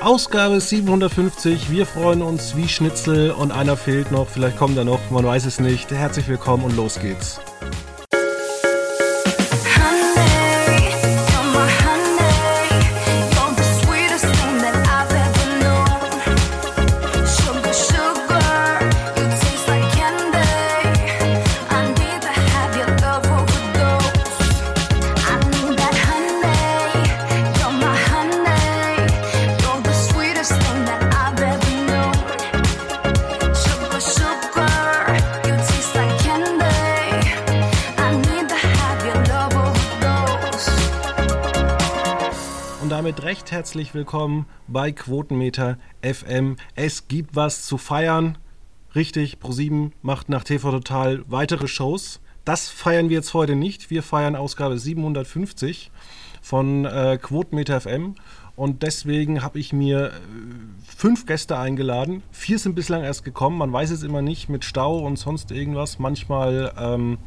Ausgabe 750. Wir freuen uns wie Schnitzel und einer fehlt noch. Vielleicht kommt er noch, man weiß es nicht. Herzlich willkommen und los geht's. Herzlich willkommen bei Quotenmeter FM. Es gibt was zu feiern. Richtig, Pro7 macht nach TV Total weitere Shows. Das feiern wir jetzt heute nicht. Wir feiern Ausgabe 750 von äh, Quotenmeter FM. Und deswegen habe ich mir äh, fünf Gäste eingeladen. Vier sind bislang erst gekommen. Man weiß es immer nicht mit Stau und sonst irgendwas. Manchmal ähm,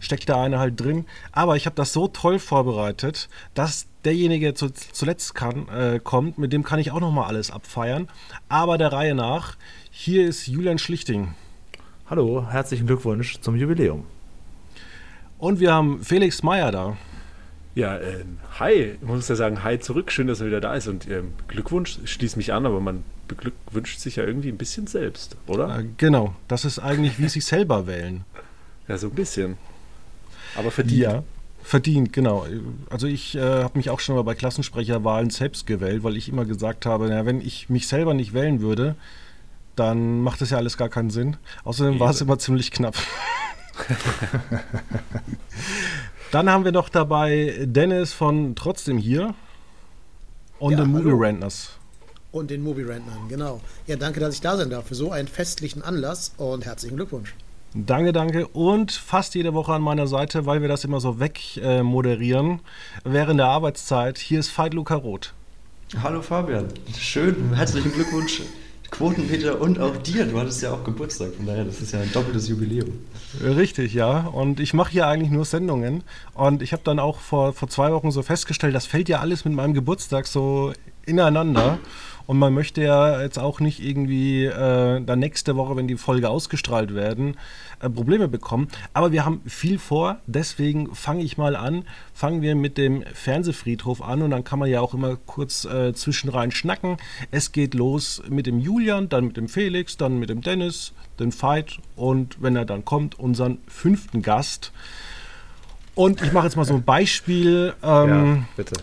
steckt da einer halt drin. Aber ich habe das so toll vorbereitet, dass derjenige zu, zuletzt kann, äh, kommt, mit dem kann ich auch noch mal alles abfeiern. Aber der Reihe nach, hier ist Julian Schlichting. Hallo, herzlichen Glückwunsch zum Jubiläum. Und wir haben Felix Meyer da. Ja, äh, hi, ich muss ja sagen, hi zurück, schön, dass er wieder da ist. Und äh, Glückwunsch schließt mich an, aber man beglückwünscht sich ja irgendwie ein bisschen selbst, oder? Äh, genau, das ist eigentlich wie sich selber wählen. Ja, so ein bisschen. Aber verdient. Ja, verdient, genau. Also ich äh, habe mich auch schon mal bei Klassensprecherwahlen selbst gewählt, weil ich immer gesagt habe, na, wenn ich mich selber nicht wählen würde, dann macht das ja alles gar keinen Sinn. Außerdem war es immer ziemlich knapp. dann haben wir noch dabei Dennis von Trotzdem hier und ja, den Movie Rentners. Und den Movie Rentnern, genau. Ja, danke, dass ich da sein darf für so einen festlichen Anlass und herzlichen Glückwunsch. Danke, danke. Und fast jede Woche an meiner Seite, weil wir das immer so wegmoderieren, äh, während der Arbeitszeit. Hier ist Veit Luca Roth. Hallo Fabian, schön, herzlichen Glückwunsch. Quotenpeter und auch dir, du hattest ja auch Geburtstag, von daher, das ist ja ein doppeltes Jubiläum. Richtig, ja. Und ich mache hier eigentlich nur Sendungen. Und ich habe dann auch vor, vor zwei Wochen so festgestellt, das fällt ja alles mit meinem Geburtstag so ineinander. Und man möchte ja jetzt auch nicht irgendwie äh, dann nächste Woche, wenn die Folge ausgestrahlt werden, äh, Probleme bekommen. Aber wir haben viel vor, deswegen fange ich mal an. Fangen wir mit dem Fernsehfriedhof an und dann kann man ja auch immer kurz äh, zwischenrein schnacken. Es geht los mit dem Julian, dann mit dem Felix, dann mit dem Dennis, den Veit und wenn er dann kommt, unseren fünften Gast. Und ich mache jetzt mal so ein Beispiel. Ähm, ja, bitte.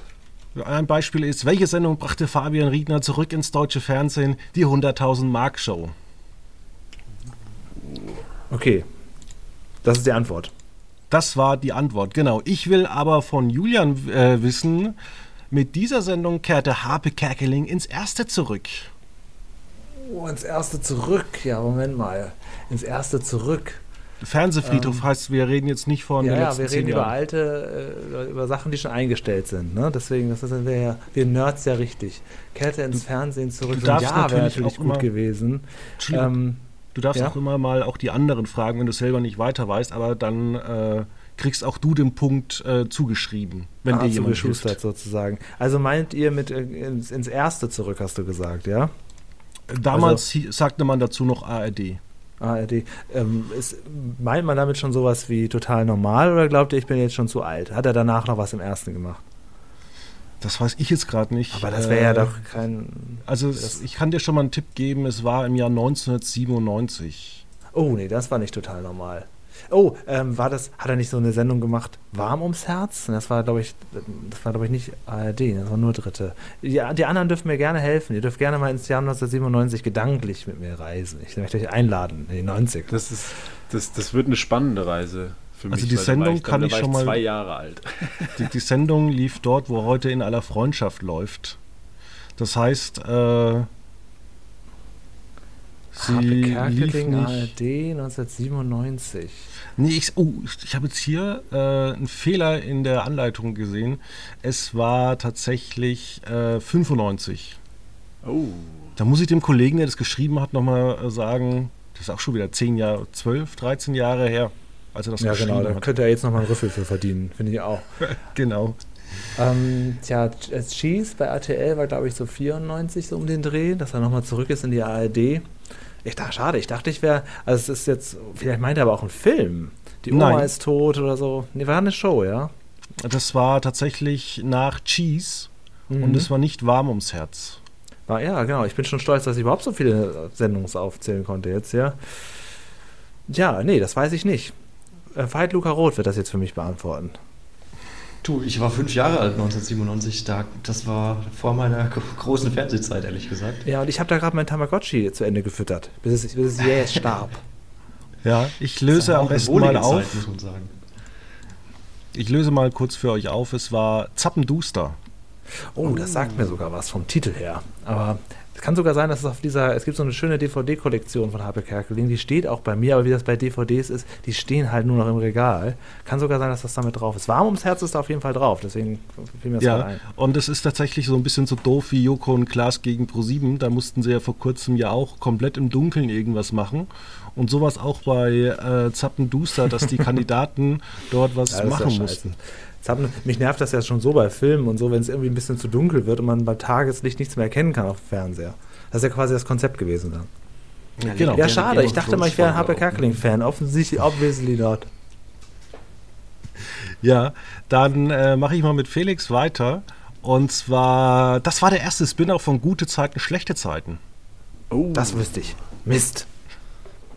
Ein Beispiel ist, welche Sendung brachte Fabian Riedner zurück ins deutsche Fernsehen? Die 100.000 Mark Show. Okay, das ist die Antwort. Das war die Antwort, genau. Ich will aber von Julian äh, wissen, mit dieser Sendung kehrte Harpe Kerkeling ins Erste zurück. Oh, ins Erste zurück. Ja, Moment mal. Ins Erste zurück. Fernsehfriedhof ähm, heißt, wir reden jetzt nicht von ja, den letzten Ja, wir reden über alte, äh, über Sachen, die schon eingestellt sind. Ne? Deswegen, das sind wir, wir Nerds ja richtig. Kette ins Fernsehen zurück. Du darfst ja, natürlich, natürlich gut gewesen. Ähm, du darfst ja? auch immer mal auch die anderen fragen, wenn du selber nicht weiter weißt, aber dann äh, kriegst auch du den Punkt äh, zugeschrieben, wenn ah, dir jemand hilft. sozusagen. Also meint ihr mit äh, ins, ins Erste zurück, hast du gesagt, ja? Damals also, sagte man dazu noch ARD. ARD. Ähm, ist, meint man damit schon sowas wie total normal oder glaubt ihr, ich bin jetzt schon zu alt? Hat er danach noch was im ersten gemacht? Das weiß ich jetzt gerade nicht. Aber das wäre äh, ja doch kein. Also, es, ich kann dir schon mal einen Tipp geben: Es war im Jahr 1997. Oh, nee, das war nicht total normal. Oh, ähm, war das, hat er nicht so eine Sendung gemacht, Warm ums Herz? Das war, glaube ich, das war, glaube ich, nicht ARD, das war nur Dritte. Die, die, anderen dürfen mir gerne helfen. Ihr dürft gerne mal ins Jahr 1997 gedanklich mit mir reisen. Ich möchte euch einladen, in die 90 Das, ist, das, das wird eine spannende Reise. Für also mich, die Sendung ich, kann ich schon mal. zwei Jahre alt. Die, die, Sendung lief dort, wo heute in aller Freundschaft läuft. Das heißt, äh, Sie Kerkeling ARD 1997. Nee, ich, oh, ich habe jetzt hier äh, einen Fehler in der Anleitung gesehen. Es war tatsächlich äh, 95. Oh. Da muss ich dem Kollegen, der das geschrieben hat, nochmal äh, sagen, das ist auch schon wieder 10 Jahre, 12, 13 Jahre her, als er das ja, geschrieben genau, hat. Ja, genau, da könnte er jetzt nochmal einen Rüffel für verdienen, finde ich auch. genau. Ähm, tja, Ch- Cheese bei RTL war, glaube ich, so 94 so um den Dreh, dass er nochmal zurück ist in die ARD. Ich dachte, schade, ich dachte, ich wäre, also es ist jetzt, vielleicht meint er aber auch ein Film. Die Oma Nein. ist tot oder so. Nee, war eine Show, ja? Das war tatsächlich nach Cheese Mhm. und es war nicht warm ums Herz. War, ja, genau. Ich bin schon stolz, dass ich überhaupt so viele Sendungen aufzählen konnte jetzt, ja. Ja, nee, das weiß ich nicht. Äh, Veit Luca Roth wird das jetzt für mich beantworten. Du, ich war fünf Jahre alt 1997. Da, das war vor meiner gro- großen Fernsehzeit, ehrlich gesagt. Ja, und ich habe da gerade mein Tamagotchi zu Ende gefüttert, bis es, bis es jetzt starb. Ja, ich löse am besten mal wohlige auf. Zeit, muss man sagen. Ich löse mal kurz für euch auf. Es war Zappenduster. Oh, das sagt mir sogar was vom Titel her. Aber es kann sogar sein, dass es auf dieser, es gibt so eine schöne DVD-Kollektion von Harpe Kerkeling, die steht auch bei mir, aber wie das bei DVDs ist, die stehen halt nur noch im Regal. Kann sogar sein, dass das damit drauf ist. Warm ums Herz ist da auf jeden Fall drauf, deswegen fiel mir das Ja, ein. und es ist tatsächlich so ein bisschen so doof wie Joko und Klaas gegen Pro7. Da mussten sie ja vor kurzem ja auch komplett im Dunkeln irgendwas machen. Und sowas auch bei äh, Zappenduster, dass die Kandidaten dort was Ja, machen mussten. scheiße. Hat, mich nervt das ja schon so bei Filmen und so, wenn es irgendwie ein bisschen zu dunkel wird und man beim Tageslicht nichts mehr erkennen kann auf dem Fernseher. Das ist ja quasi das Konzept gewesen dann. Genau. Ja, schade. Ich dachte mal, ich wäre ein Thrones Harpe Folge auch. Kerkeling-Fan. Offensichtlich, obviously not. Ja, dann äh, mache ich mal mit Felix weiter. Und zwar, das war der erste Spin-off von Gute Zeiten, Schlechte Zeiten. Oh, Das wüsste ich. Mist.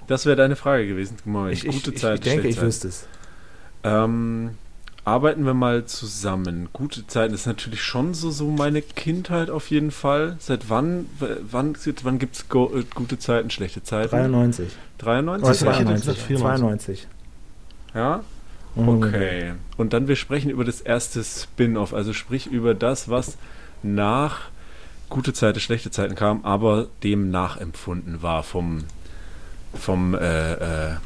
das wäre deine Frage gewesen. Moment, Ich, ich, gute ich, Zeit, ich denke, schlechte ich wüsste es. Ähm, arbeiten wir mal zusammen. Gute Zeiten ist natürlich schon so, so meine Kindheit auf jeden Fall. Seit wann, wann, wann gibt es äh, gute Zeiten, schlechte Zeiten? 93. 93? Oder ich hätte jetzt 92. gesagt 92. Ja? Okay. Und dann wir sprechen über das erste Spin-off, also sprich über das, was nach gute Zeiten, schlechte Zeiten kam, aber dem nachempfunden war vom, vom äh, äh,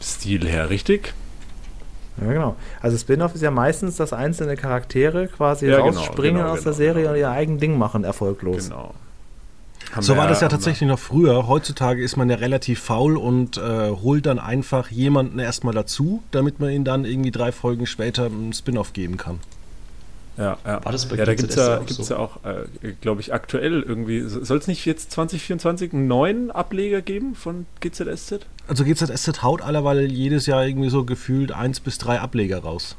Stil her, richtig? Ja, genau. Also Spin-off ist ja meistens, dass einzelne Charaktere quasi Ja, genau, rausspringen genau, aus der genau, Serie genau. und ihr eigen Ding machen, erfolglos. Genau. Haben So war das ja tatsächlich noch früher. Heutzutage ist man ja relativ faul und äh, holt dann einfach jemanden erstmal dazu, damit man ihn dann irgendwie drei Folgen später ein Spin-off geben kann. Ja, ja. War das bei ja, da gibt es ja, gibt's so? ja auch, äh, glaube ich, aktuell irgendwie. Soll es nicht jetzt 2024 einen neuen Ableger geben von GZSZ? Also GZSZ haut allerweil jedes Jahr irgendwie so gefühlt eins bis drei Ableger raus.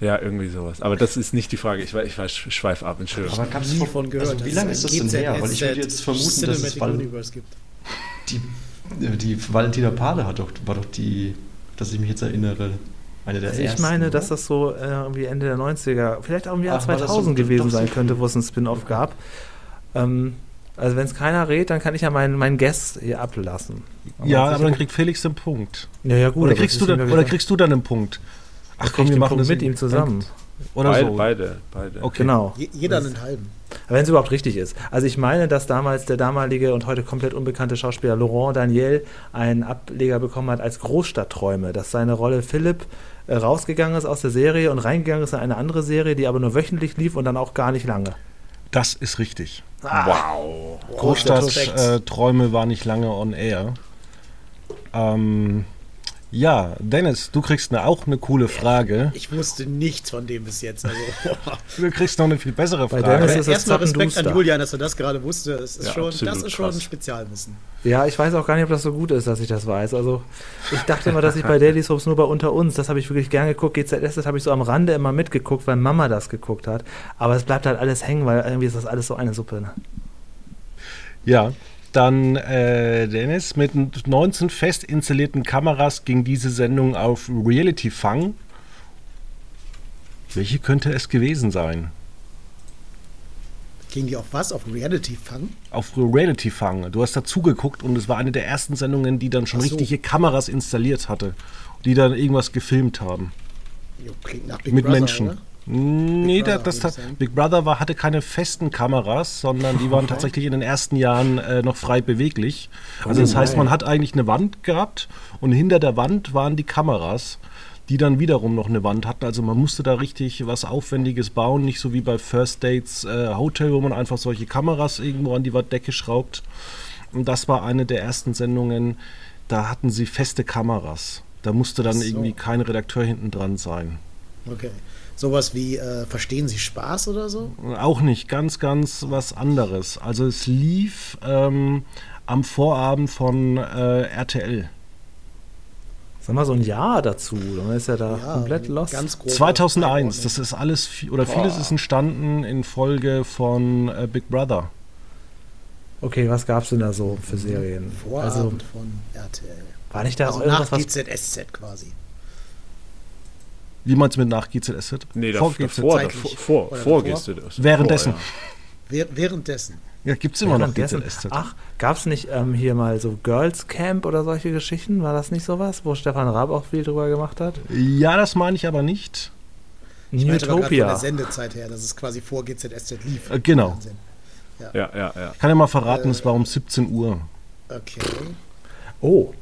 Ja, irgendwie sowas. Aber das ist nicht die Frage. Ich, weiß- ich weiß, schweif ab, Entschuldigung. Aber gab's nie vor- von gehört. Also, wie lange es ist das denn her? Weil ich würde jetzt vermuten, dass es Universe gibt. die, die Valentina Pade hat doch, war doch die, dass ich mich jetzt erinnere, eine der Also ich ersten. meine, oder? dass das so äh, irgendwie Ende der 90er, vielleicht auch im Jahr Ach, war das so- 2000 gewesen so sein früh? könnte, wo es ein Spin-off gab. Ähm, also wenn es keiner rät, dann kann ich ja meinen mein Guess hier ablassen. ja, sicher- aber dann kriegt Felix den Punkt. ja, ja, gut. oder, aber kriegst du dann, ja oder kriegst du dann einen Punkt? Ach komm, wir machen das mit ihm zusammen. Oder beide, so. beide, beide. Okay. Genau. Je, jeder einen halben. Wenn es überhaupt richtig ist. Also ich meine, dass damals der damalige und heute komplett unbekannte Schauspieler Laurent Daniel einen Ableger bekommen hat als Großstadtträume, dass seine Rolle Philipp rausgegangen ist aus der Serie und reingegangen ist in eine andere Serie, die aber nur wöchentlich lief und dann auch gar nicht lange. Das ist richtig. Wow. perfekt. Großstadtträume war nicht lange on air. Ähm, ja, Dennis, du kriegst eine, auch eine coole Frage. Ich wusste nichts von dem bis jetzt. Also, Du kriegst noch eine viel bessere Bei Frage. Dennis ist es erstmal Respekt an. Julian, dass er das gerade wusste. Das ist, Ja, schon, das ist schon krass. ein Spezialwissen. Ja, ich weiß auch gar nicht, ob das so gut ist, dass ich das weiß. Also ich dachte immer, dass ich bei Daily Soaps nur bei Unter uns, das habe ich wirklich gern geguckt. GZS, das habe ich so am Rande immer mitgeguckt, weil Mama das geguckt hat. Aber es bleibt halt alles hängen, weil irgendwie ist das alles so eine Suppe. Ne? Ja, dann äh, Dennis, mit 19 fest installierten Kameras ging diese Sendung auf Reality Fang. Welche könnte es gewesen sein? Ging die auf was? Auf Reality Fang? Auf Reality Fang. Du hast dazu geguckt und es war eine der ersten Sendungen, die dann schon so. richtige Kameras installiert hatte, die dann irgendwas gefilmt haben. Jo, klingt nach Big mit Brother, Menschen. Oder? Nee, Brother, das, das. Big Brother war, hatte keine festen Kameras, sondern die waren tatsächlich in den ersten Jahren äh, noch frei beweglich. Also das heißt, man hat eigentlich eine Wand gehabt und hinter der Wand waren die Kameras, die dann wiederum noch eine Wand hatten. Also man musste da richtig was Aufwendiges bauen, nicht so wie bei First Dates äh, Hotel, wo man einfach solche Kameras irgendwo an die Decke schraubt. Und das war eine der ersten Sendungen, da hatten sie feste Kameras. Da musste dann so. irgendwie kein Redakteur hinten dran sein. Okay. Sowas wie äh, Verstehen Sie Spaß oder so? Auch nicht, ganz, ganz was anderes. Also es lief ähm, am Vorabend von äh, RTL. Sag mal so ein Jahr dazu, dann ist ja da Ja, komplett lost. Ganz grob 2001, das ist alles, oder vieles ist entstanden in Folge von äh, Big Brother. Okay, was gab's denn da so für Serien? Vorabend Also von RTL. war nicht da Also auch nach irgendwas, was GZSZ quasi. Wie meinst du mit nach GZSZ? Nee, Vor davor, GZSZ. davor, vor, Oder vor davor? Währenddessen. Vor, Währ- währenddessen. Ja, gibt es immer noch GZSZ. Ach, gab's nicht ähm, hier mal so Girls Camp oder solche Geschichten? War das nicht sowas, wo Stefan Raab auch viel drüber gemacht hat? Ja, das meine ich aber nicht. Ich meinte aber von der. Sendezeit her, dass es quasi vor GZSZ lief. Äh, genau. Ja, ja, ja. Ich kann ja mal verraten, es war um 17 Uhr. Okay. Oh,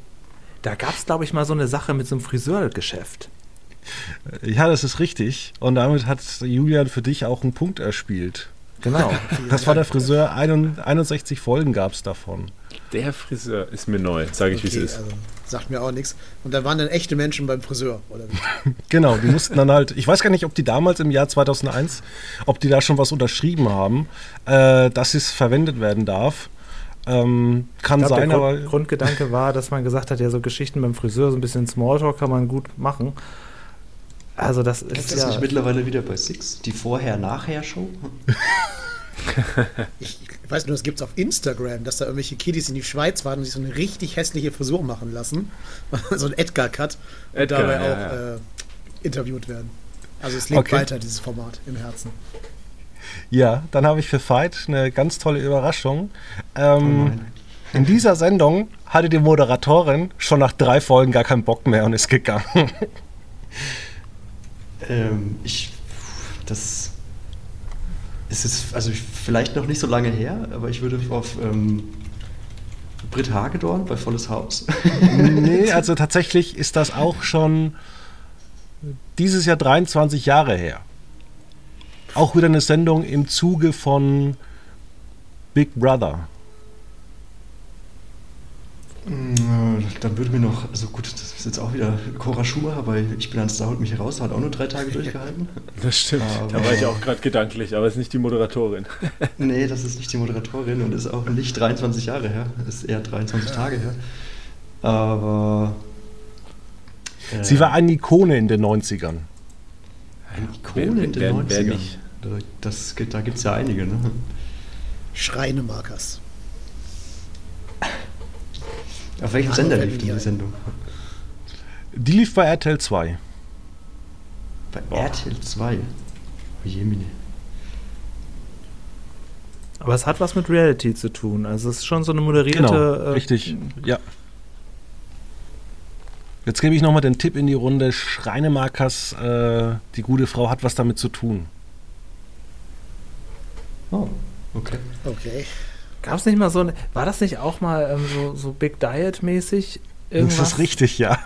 da gab's glaube ich mal so eine Sache mit so einem Friseurgeschäft. Ja, das ist richtig. Und damit hat Julian für dich auch einen Punkt erspielt. Genau. Das war der Friseur, 61 Folgen gab es davon. Der Friseur ist mir neu, sage ich, wie okay, es ist. also sagt mir auch nichts. Und da waren dann echte Menschen beim Friseur, oder wie? Genau, die mussten dann halt, ich weiß gar nicht, ob die damals im Jahr 2001, ob die da schon was unterschrieben haben, äh, dass es verwendet werden darf. Ähm, kann Ich glaub, sein, der aber Grund, Grundgedanke war, dass man gesagt hat, ja, so Geschichten beim Friseur, so ein bisschen Smalltalk kann man gut machen. Also das Gibt ist es ja... nicht mittlerweile wieder bei Six? Die Vorher-Nachher-Show? Ich, ich weiß nur, es gibt es auf Instagram, dass da irgendwelche Kiddies in die Schweiz waren und sich so eine richtig hässliche Frisur machen lassen. so ein Edgar-Cut. Und Edgar, dabei ja, auch ja. Äh, interviewt werden. Also es lebt Okay. weiter, dieses Format im Herzen. ja, dann habe ich für Veit eine ganz tolle Überraschung. Ähm, nein. in dieser Sendung hatte die Moderatorin schon nach drei Folgen gar keinen Bock mehr und ist gegangen. Ähm, ich. Das. Es ist also ich- vielleicht noch nicht so lange her, aber ich würde auf ähm, Britt Hagedorn bei Volles Haus. nee, also tatsächlich ist das auch schon dieses Jahr 23 Jahre her. Auch wieder eine Sendung im Zuge von Big Brother. Dann würde mir noch, also gut, das ist jetzt auch wieder Cora Schumacher bei Ich bin ein Star, holt mich heraus, hat auch nur drei Tage durchgehalten. Das stimmt. da Aber- war ich auch gerade gedanklich, aber es ist nicht die Moderatorin. Nee, das ist nicht die Moderatorin und ist auch nicht 23 Jahre her, ist eher 23 Tage her. Aber. äh, Sie war eine Ikone in den 90ern. eine Ikone Wer- in den wer- 90ern. wer nicht? Da, das, da gibt es ja einige, ne? Schreinemarkers. Auf welchem Sender lief mir denn die ein. Sendung? Die lief bei RTL 2. Bei Boah. RTL 2. Oh Jemine. Aber es hat was mit Reality zu tun. Also es ist schon so eine moderierte... Genau, äh, richtig. Ja. Jetzt gebe ich nochmal den Tipp in die Runde. Schreinemarkers, äh, die gute Frau hat was damit zu tun. Oh, okay. Okay. Gab es nicht mal so eine... War das nicht auch mal ähm, so, so Big Diet-mäßig? Irgendwas? Das ist richtig, ja.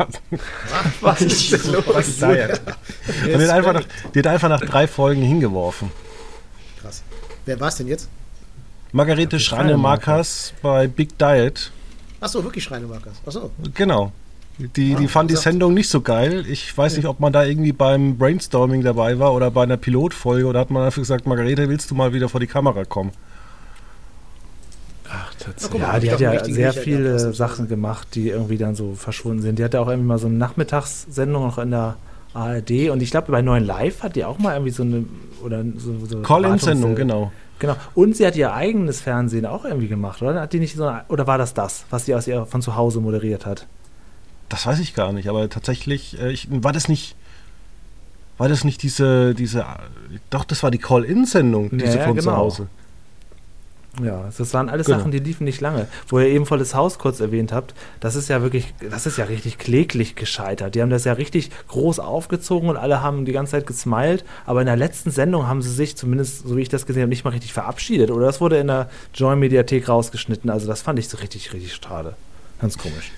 Was ist denn los? Und die, hat einfach nach, die hat einfach nach drei Folgen hingeworfen. Krass. Wer war es denn jetzt? Margarete Schreinemarkers bei Big Diet. Achso, wirklich Schreinemarkers. Achso. Genau. Die, die Ja, fand die. Sendung nicht so geil. Ich weiß nicht, ob man da irgendwie beim Brainstorming dabei war oder bei einer Pilotfolge oder hat man einfach gesagt, Margarete, willst du mal wieder vor die Kamera kommen? Ach, tatsächlich. Ja, die hat ja sehr viele. Sachen gemacht, die irgendwie dann so verschwunden sind. Die hatte auch irgendwie mal so eine Nachmittagssendung noch in der ARD und ich glaube bei Neuen Live hat die auch mal irgendwie so eine oder so, so Call-In-Sendung, genau. Genau. Und sie hat ihr eigenes Fernsehen auch irgendwie gemacht, oder? Hat die nicht so eine, oder war das das, was sie aus ihr von zu Hause moderiert hat? Das weiß ich gar nicht, aber tatsächlich, äh, ich, war das nicht. War das nicht diese, diese, doch, das war die Call-In-Sendung, diese Ja, von zu genau. Hause. Ja, das waren alles Genau. Sachen, die liefen nicht lange. Wo ihr eben volles Haus kurz erwähnt habt, das ist ja wirklich, das ist ja richtig kläglich gescheitert. Die haben das ja richtig groß aufgezogen und alle haben die ganze Zeit gesmiled, aber in der letzten Sendung haben sie sich, zumindest so wie ich das gesehen habe, nicht mal richtig verabschiedet. Oder das wurde in der Joy-Mediathek rausgeschnitten. Also das fand ich so richtig, richtig schade. Ganz komisch.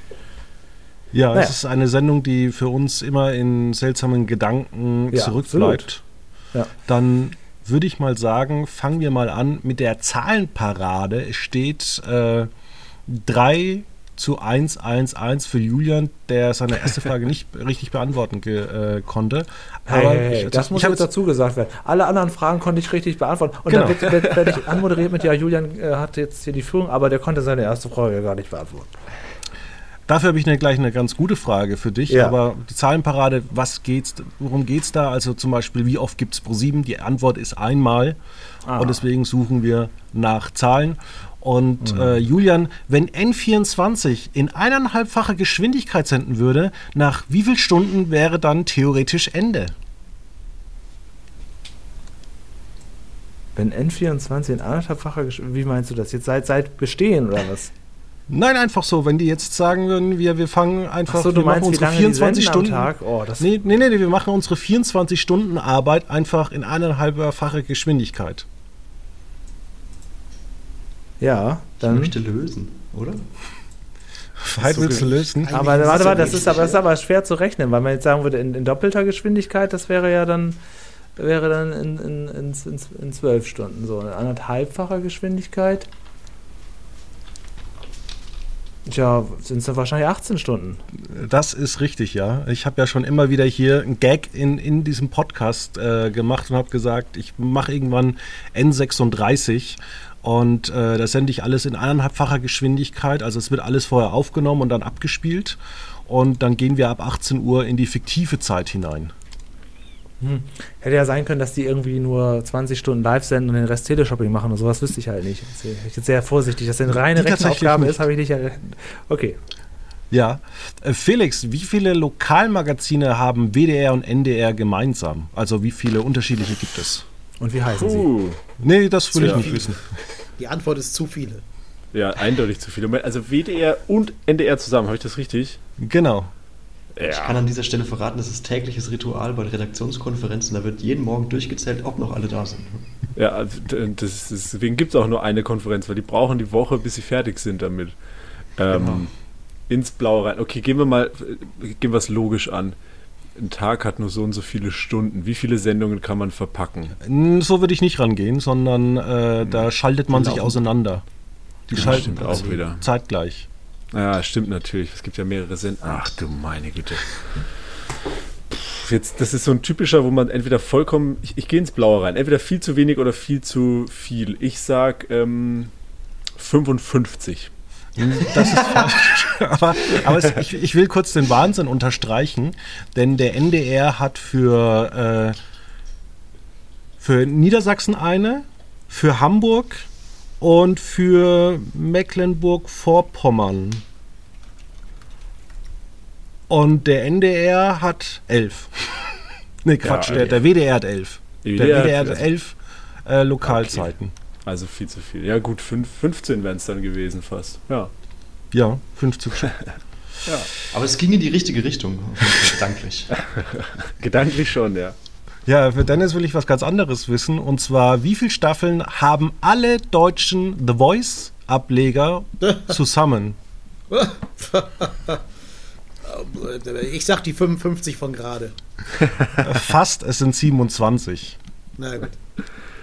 Ja, Naja. es ist eine Sendung, die für uns immer in seltsamen Gedanken Ja, zurückbleibt. Ja. Dann würde ich mal sagen, fangen wir mal an mit der Zahlenparade. Es steht äh, 3 zu 111 für Julian, der seine erste Frage nicht richtig beantworten äh, konnte. Aber hey, hey, ich, das muss ich habe jetzt dazu gesagt werden. Alle anderen Fragen konnte ich richtig beantworten. Und Genau. dann werde ich anmoderiert mit, ja, Julian äh, hat jetzt hier die Führung, aber der konnte seine erste Frage gar nicht beantworten. Dafür habe ich eine, gleich eine ganz gute Frage für dich. Ja. Aber die Zahlenparade, was geht's, worum geht es da? Also zum Beispiel, wie oft gibt es pro 7? Die Antwort ist einmal. Ah. Und deswegen suchen wir nach Zahlen. Und Mhm. äh, Julian, wenn N24 in eineinhalbfacher Geschwindigkeit senden würde, nach wie viel Stunden wäre dann theoretisch Ende? Wenn N24 in anderthalbfacher Gesch wie meinst du das? Jetzt seit, seit Bestehen oder was? Nein, einfach so. Wenn die jetzt sagen würden, wir, wir fangen einfach, du wir machen meinst, unsere lange 24 die senden Stunden. am Tag? Oh, das Nee, nee, nee, nee, wir machen unsere 24 Stunden Arbeit einfach in eineinhalbfacher Geschwindigkeit. Ja, Ich dann. möchte lösen, oder? Weit so willst du lösen? Aber warte, ja das ist, aber, das ist aber schwer zu rechnen, weil man jetzt sagen würde, in, in doppelter Geschwindigkeit, das wäre ja dann, wäre dann in, in, in, in, in zwölf Stunden so. In anderthalbfacher Geschwindigkeit. Tja, sind es dann wahrscheinlich 18 Stunden. Das ist richtig, ja. Ich habe ja schon immer wieder hier einen Gag in, in diesem Podcast äh, gemacht und habe gesagt, ich mache irgendwann N36 und äh, da sende ich alles in eineinhalbfacher Geschwindigkeit. Also es wird alles vorher aufgenommen und dann abgespielt. Und dann gehen wir ab 18 Uhr in die fiktive Zeit hinein. Hätte ja sein können, dass die irgendwie nur 20 Stunden live senden und den Rest Teleshopping machen und sowas wüsste ich halt nicht. Das bin ich jetzt sehr vorsichtig. Dass das eine reine nicht. ist, habe ich nicht. Okay. Ja. Äh, Felix, wie viele Lokalmagazine haben WDR und NDR gemeinsam? Also wie viele unterschiedliche gibt es? Und wie heißen sie? Puh. Nee, das will ich Ja. nicht wissen. Die Antwort ist zu viele. Ja, eindeutig zu viele. Also WDR und NDR zusammen, habe ich das richtig? Genau. Ich kann an dieser Stelle verraten, das ist tägliches Ritual bei Redaktionskonferenzen. Da wird jeden Morgen durchgezählt, ob noch alle da sind. Ja, also, ist- deswegen gibt es auch nur eine Konferenz, weil die brauchen die Woche, bis sie fertig sind damit. Ähm, Genau. Ins Blaue rein. Okay, gehen wir mal, gehen wir es logisch an. Ein Tag hat nur so und so viele Stunden. Wie viele Sendungen kann man verpacken? So würde ich nicht rangehen, sondern äh, da schaltet man sich auseinander. Die Ja, schalten stimmt auch wieder. zeitgleich. Ja, stimmt natürlich. Es gibt ja mehrere Sendungen. Ach du meine Güte. Jetzt, das ist so ein typischer, wo man entweder vollkommen, ich, ich gehe ins Blaue rein, entweder viel zu wenig oder viel zu viel. Ich sag ähm, 55. Das ist falsch. aber aber es, ich, ich will kurz den Wahnsinn unterstreichen, denn der NDR hat für, äh, für Niedersachsen eine, für Hamburg und für Mecklenburg-Vorpommern. Und der NDR hat elf. ne, Quatsch, Ja, der, okay. der WDR hat elf. Der WDR WDR hat elf äh, Lokalzeiten. Also viel zu viel. Ja gut, fünf, 15 wären es dann gewesen fast. Ja. Ja, 50 Stück. Aber es ging in die richtige Richtung, gedanklich. Gedanklich schon, ja. Ja, für Dennis will ich was ganz anderes wissen. Und zwar, wie viele Staffeln haben alle deutschen The Voice-Ableger zusammen? Ich sag die 55 von gerade. Fast, es sind 27. Na gut.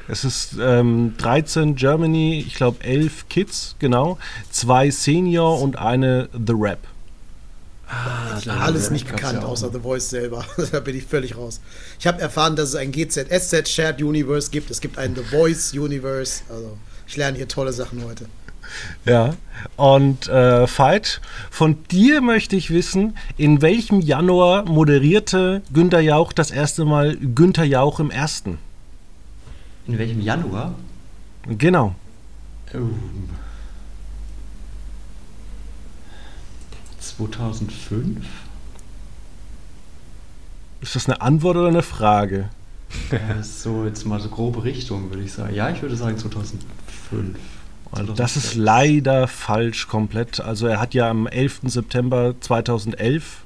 Es ist ähm, 13 Germany, ich glaube 11 Kids, genau. Zwei Senior und eine The Rap. Alles nicht bekannt, ja außer The Voice selber. da bin ich völlig raus. Ich habe erfahren, dass es ein GZSZ Shared Universe gibt. Es gibt ein The Voice Universe. Also, ich lerne hier tolle Sachen heute. Ja. Und äh, Veit, von dir möchte ich wissen, in welchem Januar moderierte Günter Jauch das erste Mal Günter Jauch im Ersten? In welchem Januar? Genau. Oh. 2005? Ist das eine Antwort oder eine Frage? Ja, so jetzt mal so grobe Richtung, würde ich sagen. Ja, ich würde sagen 2005. Und das ist leider falsch komplett. Also er hat ja am 11. September 2011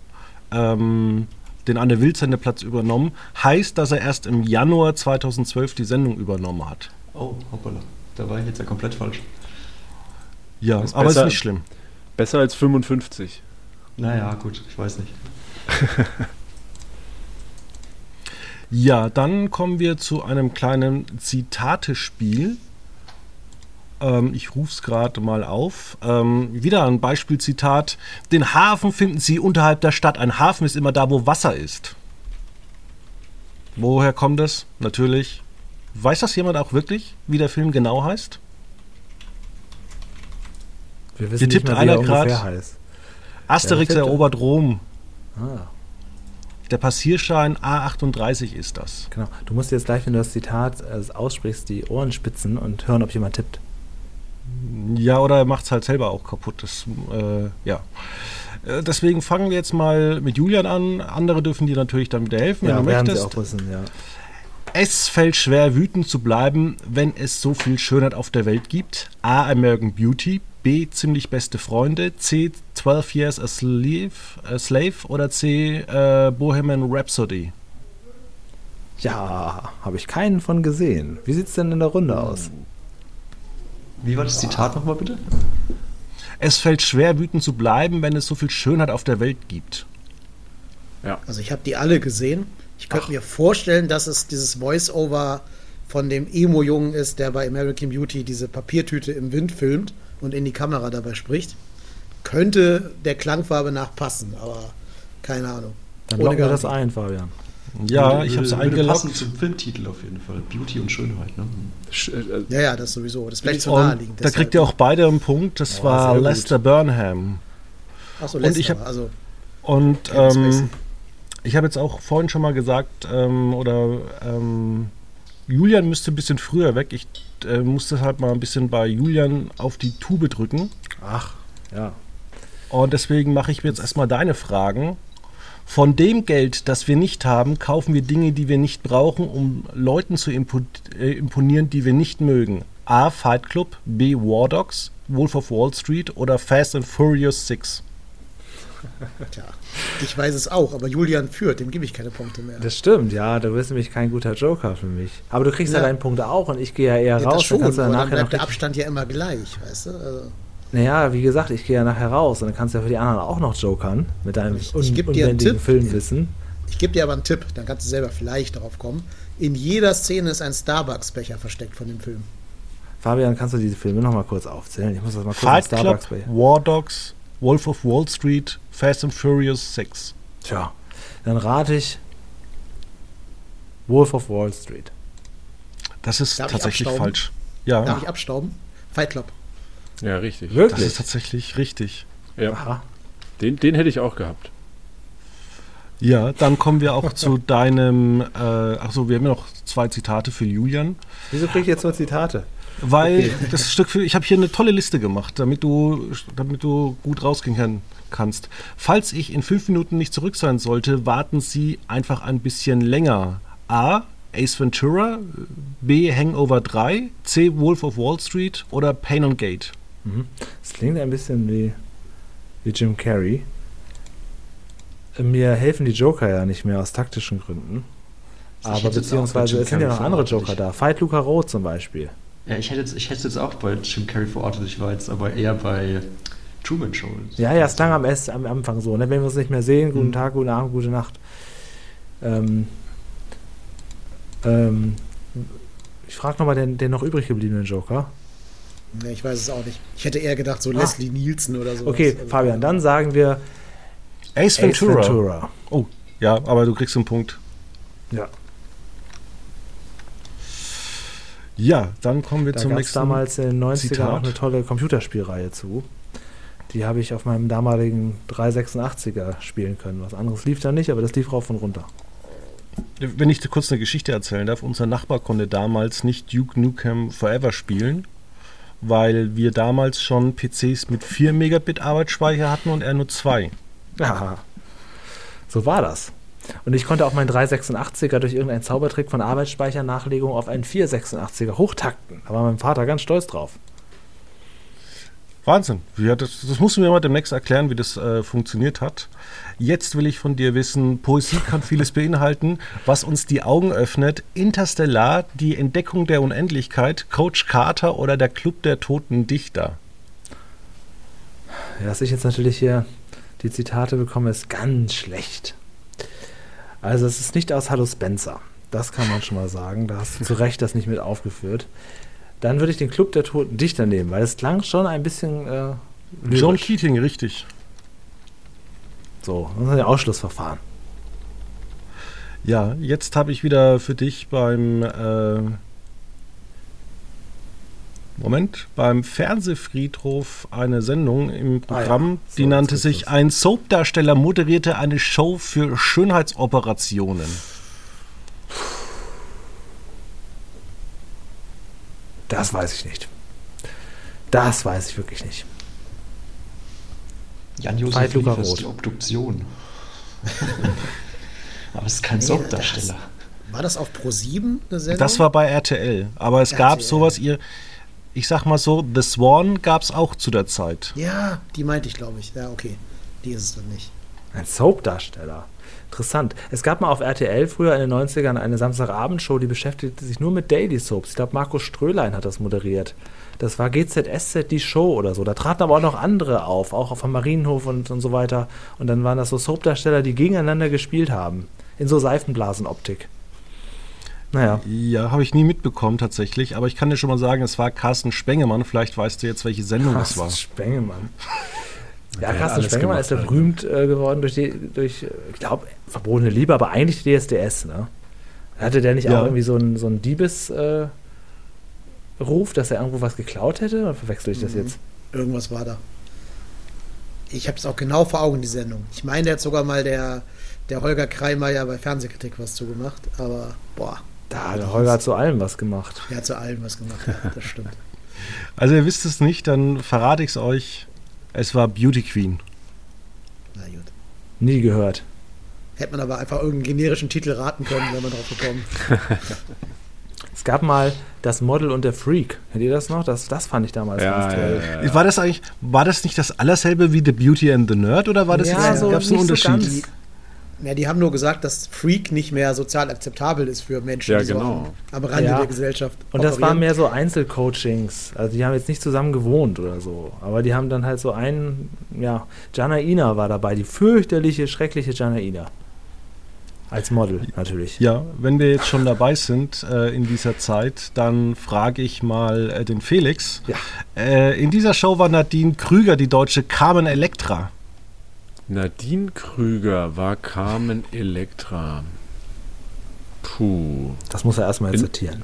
ähm, den Anne Will Sendeplatz übernommen. Heißt, dass er erst im Januar 2012 die Sendung übernommen hat. Oh, hoppala. Da war ich jetzt ja komplett falsch. Ja, Ist aber ist besser- nicht schlimm. Besser als 55. Naja, gut, ich weiß nicht. Ja, dann kommen wir zu einem kleinen Zitatespiel. Ähm, ich rufe es gerade mal auf. Ähm, wieder ein Beispielzitat. Den Hafen finden Sie unterhalb der Stadt. Ein Hafen ist immer da, wo Wasser ist. Woher kommt das? Natürlich. Weiß das jemand auch wirklich, wie der Film genau heißt? Wir wissen Hier nicht tippt mal, wie einer er heißt. Asterix Ja, erobert Rom. Ah, Der Passierschein A38 ist das. genau. Du musst jetzt gleich, wenn du das Zitat äh, aussprichst, die Ohren spitzen und hören, ob jemand tippt. Ja, oder er macht es halt selber auch kaputt. Das, äh, ja. Äh, Deswegen fangen wir jetzt mal mit Julian an. Andere dürfen dir natürlich dann wieder helfen, wenn ja, du werden sie möchtest. auch wissen, ja. Es fällt schwer, wütend zu bleiben, wenn es so viel Schönheit auf der Welt gibt. A. American Beauty. B. Ziemlich beste Freunde. C. 12 Years a Slave, a slave oder C. Äh, Bohemian Rhapsody. Ja, habe ich keinen von gesehen. Wie sieht's denn in der Runde aus? Wie war das Zitat nochmal bitte? Es fällt schwer, wütend zu bleiben, wenn es so viel Schönheit auf der Welt gibt. Also ich habe die alle gesehen. Ich könnte mir vorstellen, dass es dieses Voice-Over von dem Emo-Jungen ist, der bei American Beauty diese Papiertüte im Wind filmt und in die Kamera dabei spricht. Könnte der Klangfarbe nach passen, aber keine Ahnung. Dann locken wir das ein, Fabian. Ja, Würde- ich habe es eingeloggt. zum Filmtitel auf jeden Fall. Beauty und Schönheit, ne? Sch- äh, Ja, ja, das sowieso. Das ist vielleicht zu Und naheliegend. da kriegt ihr auch beide einen Punkt. Das Ja, war. Lester Burnham. Achso, und Lester, ich hab- also Und ähm, ich habe jetzt auch vorhin schon mal gesagt, ähm, oder ähm, Julian müsste ein bisschen früher weg. Ich äh, musste halt mal ein bisschen bei Julian auf die Tube drücken. Ach, ja. Und deswegen mache ich mir jetzt erstmal deine Fragen. Von dem Geld, das wir nicht haben, kaufen wir Dinge, die wir nicht brauchen, um Leuten zu äh, imponieren, die wir nicht mögen. A. Fight Club, B. War Dogs, Wolf of Wall Street oder Fast and Furious 6. tja, ich weiß es auch, aber Julian führt, dem gebe ich keine Punkte mehr. Das stimmt, ja. Du bist nämlich kein guter Joker für mich. Aber du kriegst ja, Ja. deinen Punkt auch und ich gehe ja eher Ja, raus. das schon, dann kannst du aber dann dann nachher noch bleibt der richtig- Abstand ja immer gleich, weißt du? Also, Naja, wie gesagt, ich gehe ja nachher raus und dann kannst du ja für die anderen auch noch jokern mit deinem Ich- un ich geb dir einen unbändigen Tipp. Filmwissen. ich gebe dir aber einen Tipp, dann kannst du selber vielleicht darauf kommen. In jeder Szene ist ein Starbucks-Becher versteckt von dem Film. Fabian, kannst du diese Filme noch mal kurz aufzählen? Ich muss das mal kurz Fight Starbucks Club. War Dogs, Wolf of Wall Street, Fast and Furious 6. Tja, dann rate ich Wolf of Wall Street. Das ist Darf ich tatsächlich falsch. Ja, Darf ich abstauben? Fight Club. ja, richtig. das Wirklich? ist tatsächlich richtig. Ja. Aha. Den, den hätte ich auch gehabt. Ja, dann kommen wir auch zu deinem. Äh, achso, wir haben ja noch zwei Zitate für Julian. Wieso kriege ich jetzt nur Zitate? Weil Okay. das Stück für. Ich habe hier eine tolle Liste gemacht, damit du, damit du gut rausgehen kann, kannst. Falls ich in fünf Minuten nicht zurück sein sollte, warten Sie einfach ein bisschen länger. A. Ace Ventura, B. Hangover 3, C. Wolf of Wall Street oder Pain on Gate. Mhm. Das klingt ein bisschen wie, wie Jim Carrey. Äh, Mir helfen die Joker ja nicht mehr aus taktischen Gründen. Ich Aber beziehungsweise es sind ja noch andere. Joker da. Fight Luca Roth zum Beispiel. Ja, ich hätte jetzt, ich hätte jetzt auch bei Jim Carrey verortet, ich war jetzt aber eher bei Truman Show. Ja, ja, es klang am, am Anfang so. Ne? Wenn wir uns nicht mehr sehen, guten Mhm. Tag, guten Abend, gute Nacht. Ähm, ähm, ich frage nochmal den, den noch übrig gebliebenen Joker. Nee, ich weiß es auch nicht. Ich hätte eher gedacht, so Ah. Leslie Nielsen oder so. Okay, Fabian, dann sagen wir Ace Ace Ventura. Ventura. Oh, ja, aber du kriegst einen Punkt. Ja, Ja, dann kommen wir da zum gab es nächsten. damals in den 90ern Zitat. auch eine tolle Computerspielreihe zu. Die habe ich auf meinem damaligen 386er spielen können. Was anderes lief da nicht, aber das lief rauf und runter. Wenn ich dir kurz eine Geschichte erzählen darf, unser Nachbar konnte damals nicht Duke Nukem Forever spielen, weil wir damals schon PCs mit 4 Megabit Arbeitsspeicher hatten und er nur 2. Ja, so war das. Und ich konnte auch meinen 386er durch irgendeinen Zaubertrick von Arbeitsspeichernachlegung auf einen 486er hochtakten. Da war mein Vater ganz stolz drauf. Wahnsinn. Das, das musst du mir mal demnächst erklären, wie das äh, funktioniert hat. Jetzt will ich von dir wissen, Poesie kann vieles beinhalten, was uns die Augen öffnet. Interstellar, die Entdeckung der Unendlichkeit, Coach Carter oder der Club der toten Dichter. Ja, dass ich jetzt natürlich hier die Zitate bekomme, ist ganz schlecht. Also es ist nicht aus Hallo Spencer. Das kann man schon mal sagen. Da hast du zu Recht das nicht mit aufgeführt. Dann würde ich den Club der Toten Dichter nehmen, weil es klang schon ein bisschen äh. John Keating, richtig. So, das ist ein Ausschlussverfahren. Ja, jetzt habe ich wieder für dich beim äh, Moment, beim Fernsehfriedhof eine Sendung im Programm, Ah ja, so, die nannte sich. Ein Soapdarsteller moderierte eine Show für Schönheitsoperationen. Das weiß ich nicht. Das weiß ich wirklich nicht. Jan-Josef Luca Roth. die Obduktion. Aber es ist kein Nee, Soapdarsteller. War das auf Pro 7 eine Sendung? Das war bei RTL, aber es gab RTL. sowas, ihr, ich sag mal so, The Swan gab es auch zu der Zeit. Ja, die meinte ich, glaube ich. Ja, okay. Die ist es dann nicht. Ein Soap-Darsteller. Interessant. Es gab mal auf RTL früher in den 90ern eine Samstagabendshow, die beschäftigte sich nur mit Daily Soaps. Ich glaube, Markus Strölein hat das moderiert. Das war GZSZ die Show oder so. Da traten aber auch noch andere auf, auch vom Marienhof und, und so weiter. Und dann waren das so Soap-Darsteller, die gegeneinander gespielt haben. In so Seifenblasenoptik. Naja. Ja, habe ich nie mitbekommen tatsächlich, aber ich kann dir schon mal sagen, es war Carsten Spengemann. Vielleicht weißt du jetzt, welche Sendung das war. Carsten Spengemann. Ja, hat Carsten gemacht, ist ja berühmt äh, geworden durch, die, durch ich glaube, verbotene Liebe, aber eigentlich die DSDS, ne? Hatte der nicht Ja. auch irgendwie so einen so einen Diebes äh, Ruf, dass er irgendwo was geklaut hätte? Oder verwechsel ich das Mhm. jetzt? Irgendwas war da. Ich habe es auch genau vor Augen, die Sendung. Ich meine, der hat sogar mal der, der Holger Kreimeier bei Fernsehkritik was zugemacht. Aber, boah, Da hat der Holger zu allem was gemacht. der hat zu allem was gemacht. Ja, das stimmt. Also ihr wisst es nicht, dann verrate ich es euch. Es war Beauty Queen. Na gut. Nie gehört. Hätte man aber einfach irgendeinen generischen Titel raten können, wenn man drauf gekommen. Es gab mal das Model und der Freak. Kennt ihr das noch? Das, das fand ich damals Ja, ganz toll. ja, ja. War das eigentlich, war das nicht das allerselbe wie The Beauty and the Nerd oder war das Ja, jetzt, so gab es einen so Unterschied? ganz. Ja, die haben nur gesagt, dass Freak nicht mehr sozial akzeptabel ist für Menschen, Ja, die so genau. am, am Rande Ja. der Gesellschaft Und das waren mehr so Einzelcoachings. Also die haben jetzt nicht zusammen gewohnt oder so. Aber die haben dann halt so einen, ja, Janaina war dabei, die fürchterliche, schreckliche Janaina. Als Model natürlich. Ja, wenn wir jetzt schon dabei sind äh, in dieser Zeit, dann frage ich mal äh, den Felix. Ja. Äh, in dieser Show war Nadine Krüger die deutsche Carmen Electra. Nadine Krüger war Carmen Electra. Puh. Das muss er erstmal zitieren.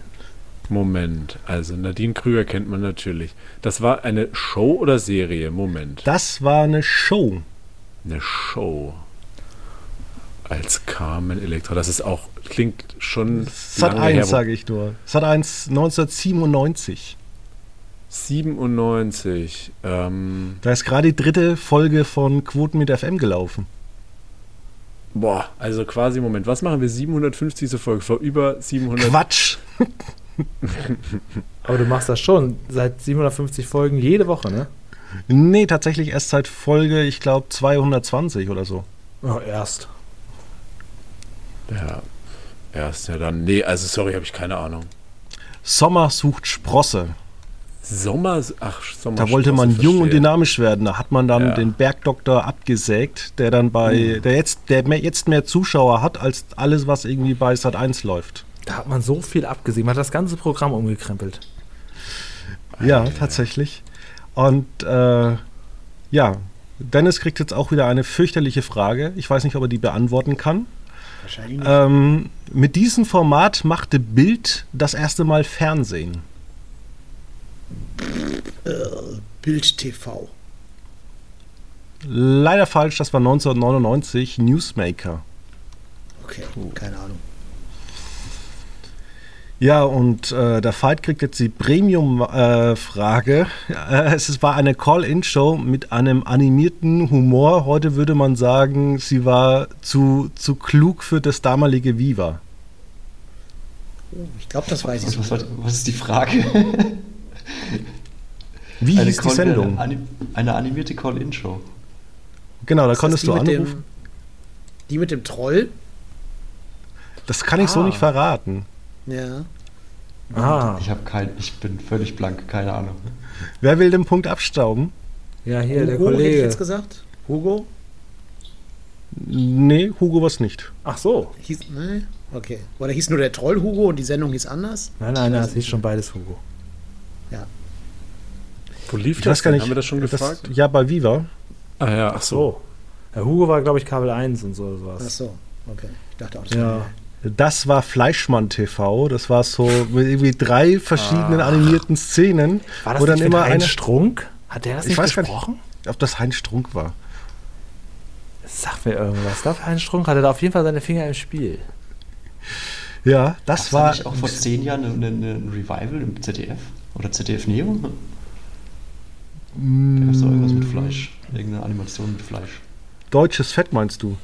Moment. Also Nadine Krüger kennt man natürlich. Das war eine Show oder Serie? Moment. Das war eine Show. Eine Show. Als Carmen Electra. Das ist auch, klingt schon Sat lange her. 1, sage ich nur. Sat 1 1997. 97. Ähm, Da ist gerade die dritte Folge von Quoten mit FM gelaufen. boah, also quasi, Moment, was machen wir? 750. Folge, vor über 700. Quatsch! Aber du machst das schon seit 750 Folgen jede Woche, ne? Nee, tatsächlich erst seit Folge, ich glaube, 220 oder so. Oh, erst. Ja, erst, ja dann. Nee, also sorry, habe ich keine Ahnung. Sommer sucht Sprosse. Sommer, ach, Sommer. Da wollte man jung und dynamisch werden. Da hat man dann Ja. den Bergdoktor abgesägt, der dann bei, der jetzt, der mehr, jetzt mehr Zuschauer hat als alles, was irgendwie bei Sat 1 läuft. Da hat man so viel abgesehen. Man hat das ganze Programm umgekrempelt. Ja, tatsächlich. Und äh, ja, Dennis kriegt jetzt auch wieder eine fürchterliche Frage. Ich weiß nicht, ob er die beantworten kann. Wahrscheinlich nicht. Ähm, mit diesem Format machte Bild das erste Mal Fernsehen. Bild TV. Leider falsch, das war 1999 Newsmaker. Okay, keine Ahnung. Ja, und äh, der Fight kriegt jetzt die Premium-Frage. Äh, es war eine Call-In-Show mit einem animierten Humor. Heute würde man sagen, sie war zu, zu klug für das damalige Viva. Oh, ich glaube, das weiß ich Was, was, was ist die Frage? Wie eine, hieß die Sendung? Eine, anim- eine animierte Call-In-Show. Genau, da Ist konntest du mit anrufen. Dem, die mit dem Troll? Das kann ich so Ah. nicht verraten. Ja. Ah, Ich habe kein, ich bin völlig blank, keine Ahnung. Wer will den Punkt abstauben? ja, hier, der Hugo, hätte ich Kollege. jetzt gesagt? Hugo? Nee, Hugo was nicht. Ach so. Hieß, nee? Okay. Oder hieß nur der Troll Hugo und die Sendung hieß anders? Nein, nein, nein, es hieß schon beides Hugo. Ja. Wo lief Ich das? weiß gar nicht. Haben wir das schon gefragt? ja, bei Viva. ah ja, ach so. So. Herr Hugo war, glaube ich, Kabel 1 und so Ach was. so, okay. Ich dachte auch, das Ja. war- Das war Fleischmann TV. Das war so mit irgendwie drei verschiedenen animierten Szenen, War das wo dann immer Heinz eine. Strunk? Hat der das Ich nicht weiß gar nicht. gesprochen? Ob das Heinz Strunk war. Sag mir irgendwas. Darf Heinz Strunk hatte da auf jeden Fall seine Finger im Spiel. Ja, das Gab's da war. nicht auch vor zehn Jahren ein Revival im ZDF? Oder ZDF Neo? Da gab es doch irgendwas mit Fleisch. Irgendeine Animation mit Fleisch. Deutsches Fett meinst du?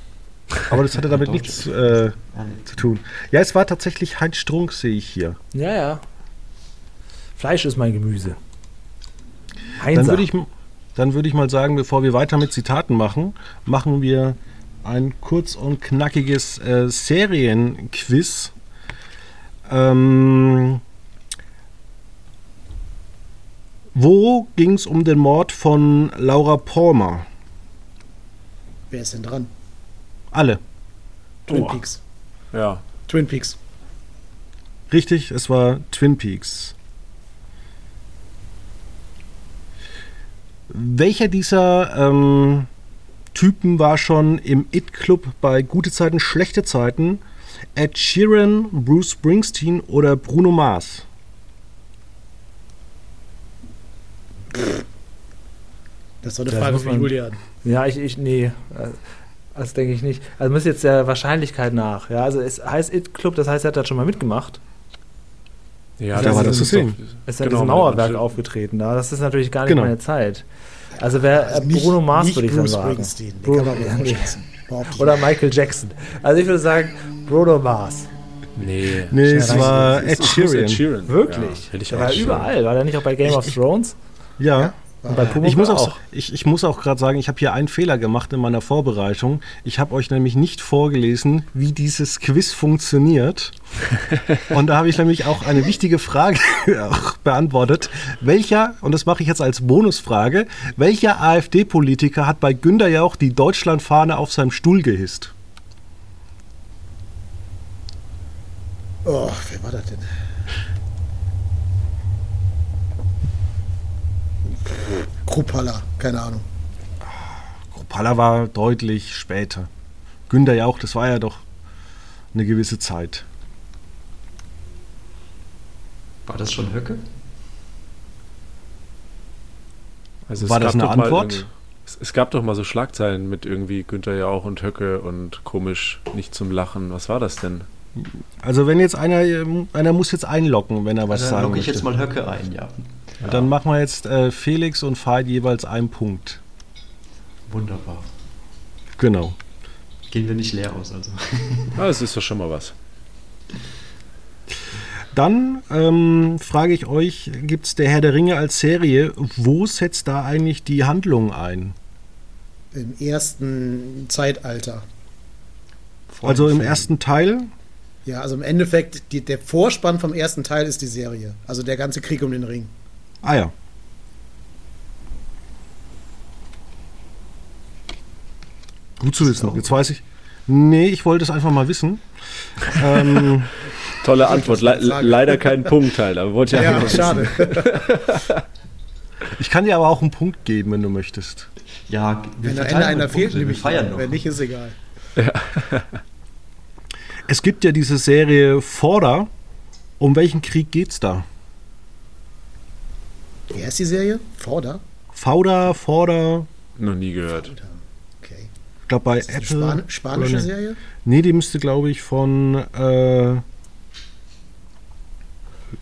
Aber das hatte damit nichts äh, Ah, nee. zu tun. Ja, es war tatsächlich Heinz Strunk, sehe ich hier. Ja, ja. Fleisch ist mein Gemüse. Dann Heinzer. würde ich, dann würde ich mal sagen, bevor wir weiter mit Zitaten machen, machen wir ein kurz und knackiges äh, Serienquiz. Ähm, wo ging es um den Mord von Laura Palmer? Wer ist denn dran? Alle. Twin Boah. Peaks. Ja. Twin Peaks. Richtig, es war Twin Peaks. Welcher dieser ähm, Typen war schon im It-Club bei Gute Zeiten, Schlechte Zeiten? Ed Sheeran, Bruce Springsteen oder Bruno Mars? Das doch eine Das Frage für man- Julian. Ja, ich, ich, nee. äh, Das denke ich nicht. Also muss jetzt der Wahrscheinlichkeit nach. Ja, also es heißt It Club, das heißt, er hat da schon mal mitgemacht. Ja, Da war das zu sehen. Ist ja Genau, dieses Mauerwerk aufgetreten da. Das ist natürlich gar nicht Genau. meine Zeit. Also wer äh, Also nicht- Bruno Mars würde ich dann Bruce sagen. Springsteen, den Bruno, ja, ich Oder Michael Jackson. Also ich würde sagen Bruno Mars. Nee. Nee, es war Ed es muss Sheeran. Sheeran. Wirklich? Ja, ich war schon. überall. War der nicht auch bei Game of Thrones? Ja. Und bei Pumuckl Ich muss auch. auch, ich, ich muss auch gerade sagen, ich habe hier einen Fehler gemacht in meiner Vorbereitung. Ich habe euch nämlich nicht vorgelesen, wie dieses Quiz funktioniert. Und da habe ich nämlich auch eine wichtige Frage auch beantwortet. Welcher, und das mache ich jetzt als Bonusfrage, welcher AfD-Politiker hat bei Günter Jauch die Deutschlandfahne auf seinem Stuhl gehisst? Oh, wer war das denn? Kruppalla, keine Ahnung. Kropalla war deutlich später. Günter Jauch, das war ja doch eine gewisse Zeit. War das schon Höcke? Also War es das gab eine doch mal Antwort? Es, es gab doch mal so Schlagzeilen mit irgendwie Günther Jauch und Höcke und komisch, nicht zum Lachen. Was war das denn? Also wenn jetzt einer, ähm, einer muss jetzt einloggen, wenn er was Also dann sagen logge ich möchte. jetzt mal Höcke ein, ja. Dann machen wir jetzt äh, Felix und Veit jeweils einen Punkt. Wunderbar. Genau. Gehen wir nicht leer aus, also. Ah, es ist doch schon mal was. Dann ähm, frage ich euch, gibt es der Herr der Ringe als Serie? Wo setzt da eigentlich die Handlung ein? Im ersten Zeitalter. Also im ersten Teil? Ja, also im Endeffekt, die, der Vorspann vom ersten Teil ist die Serie. Also der ganze Krieg um den Ring. Ah ja. Gut zu wissen. Jetzt weiß ich. Nee, ich wollte es einfach mal wissen. ähm, Tolle Antwort. Le leider kein Punkt halt, aber wollte ich Ja, einfach mal wissen. schade. ich kann dir aber auch einen Punkt geben, wenn du möchtest. Ja, wir Wenn am Ende verteilen einer Punkte, fehlt, wir nehme ich feiern noch. Wenn nicht, ist egal. Es gibt ja diese Serie Vorder. Um welchen Krieg geht's da? Wer ist die Serie? Vorder? Fauda, Vorder, Noch nie gehört. Okay. ich glaube bei Apple. Span spanische oder nee. Serie? Nee, die müsste, glaube ich, von. Äh,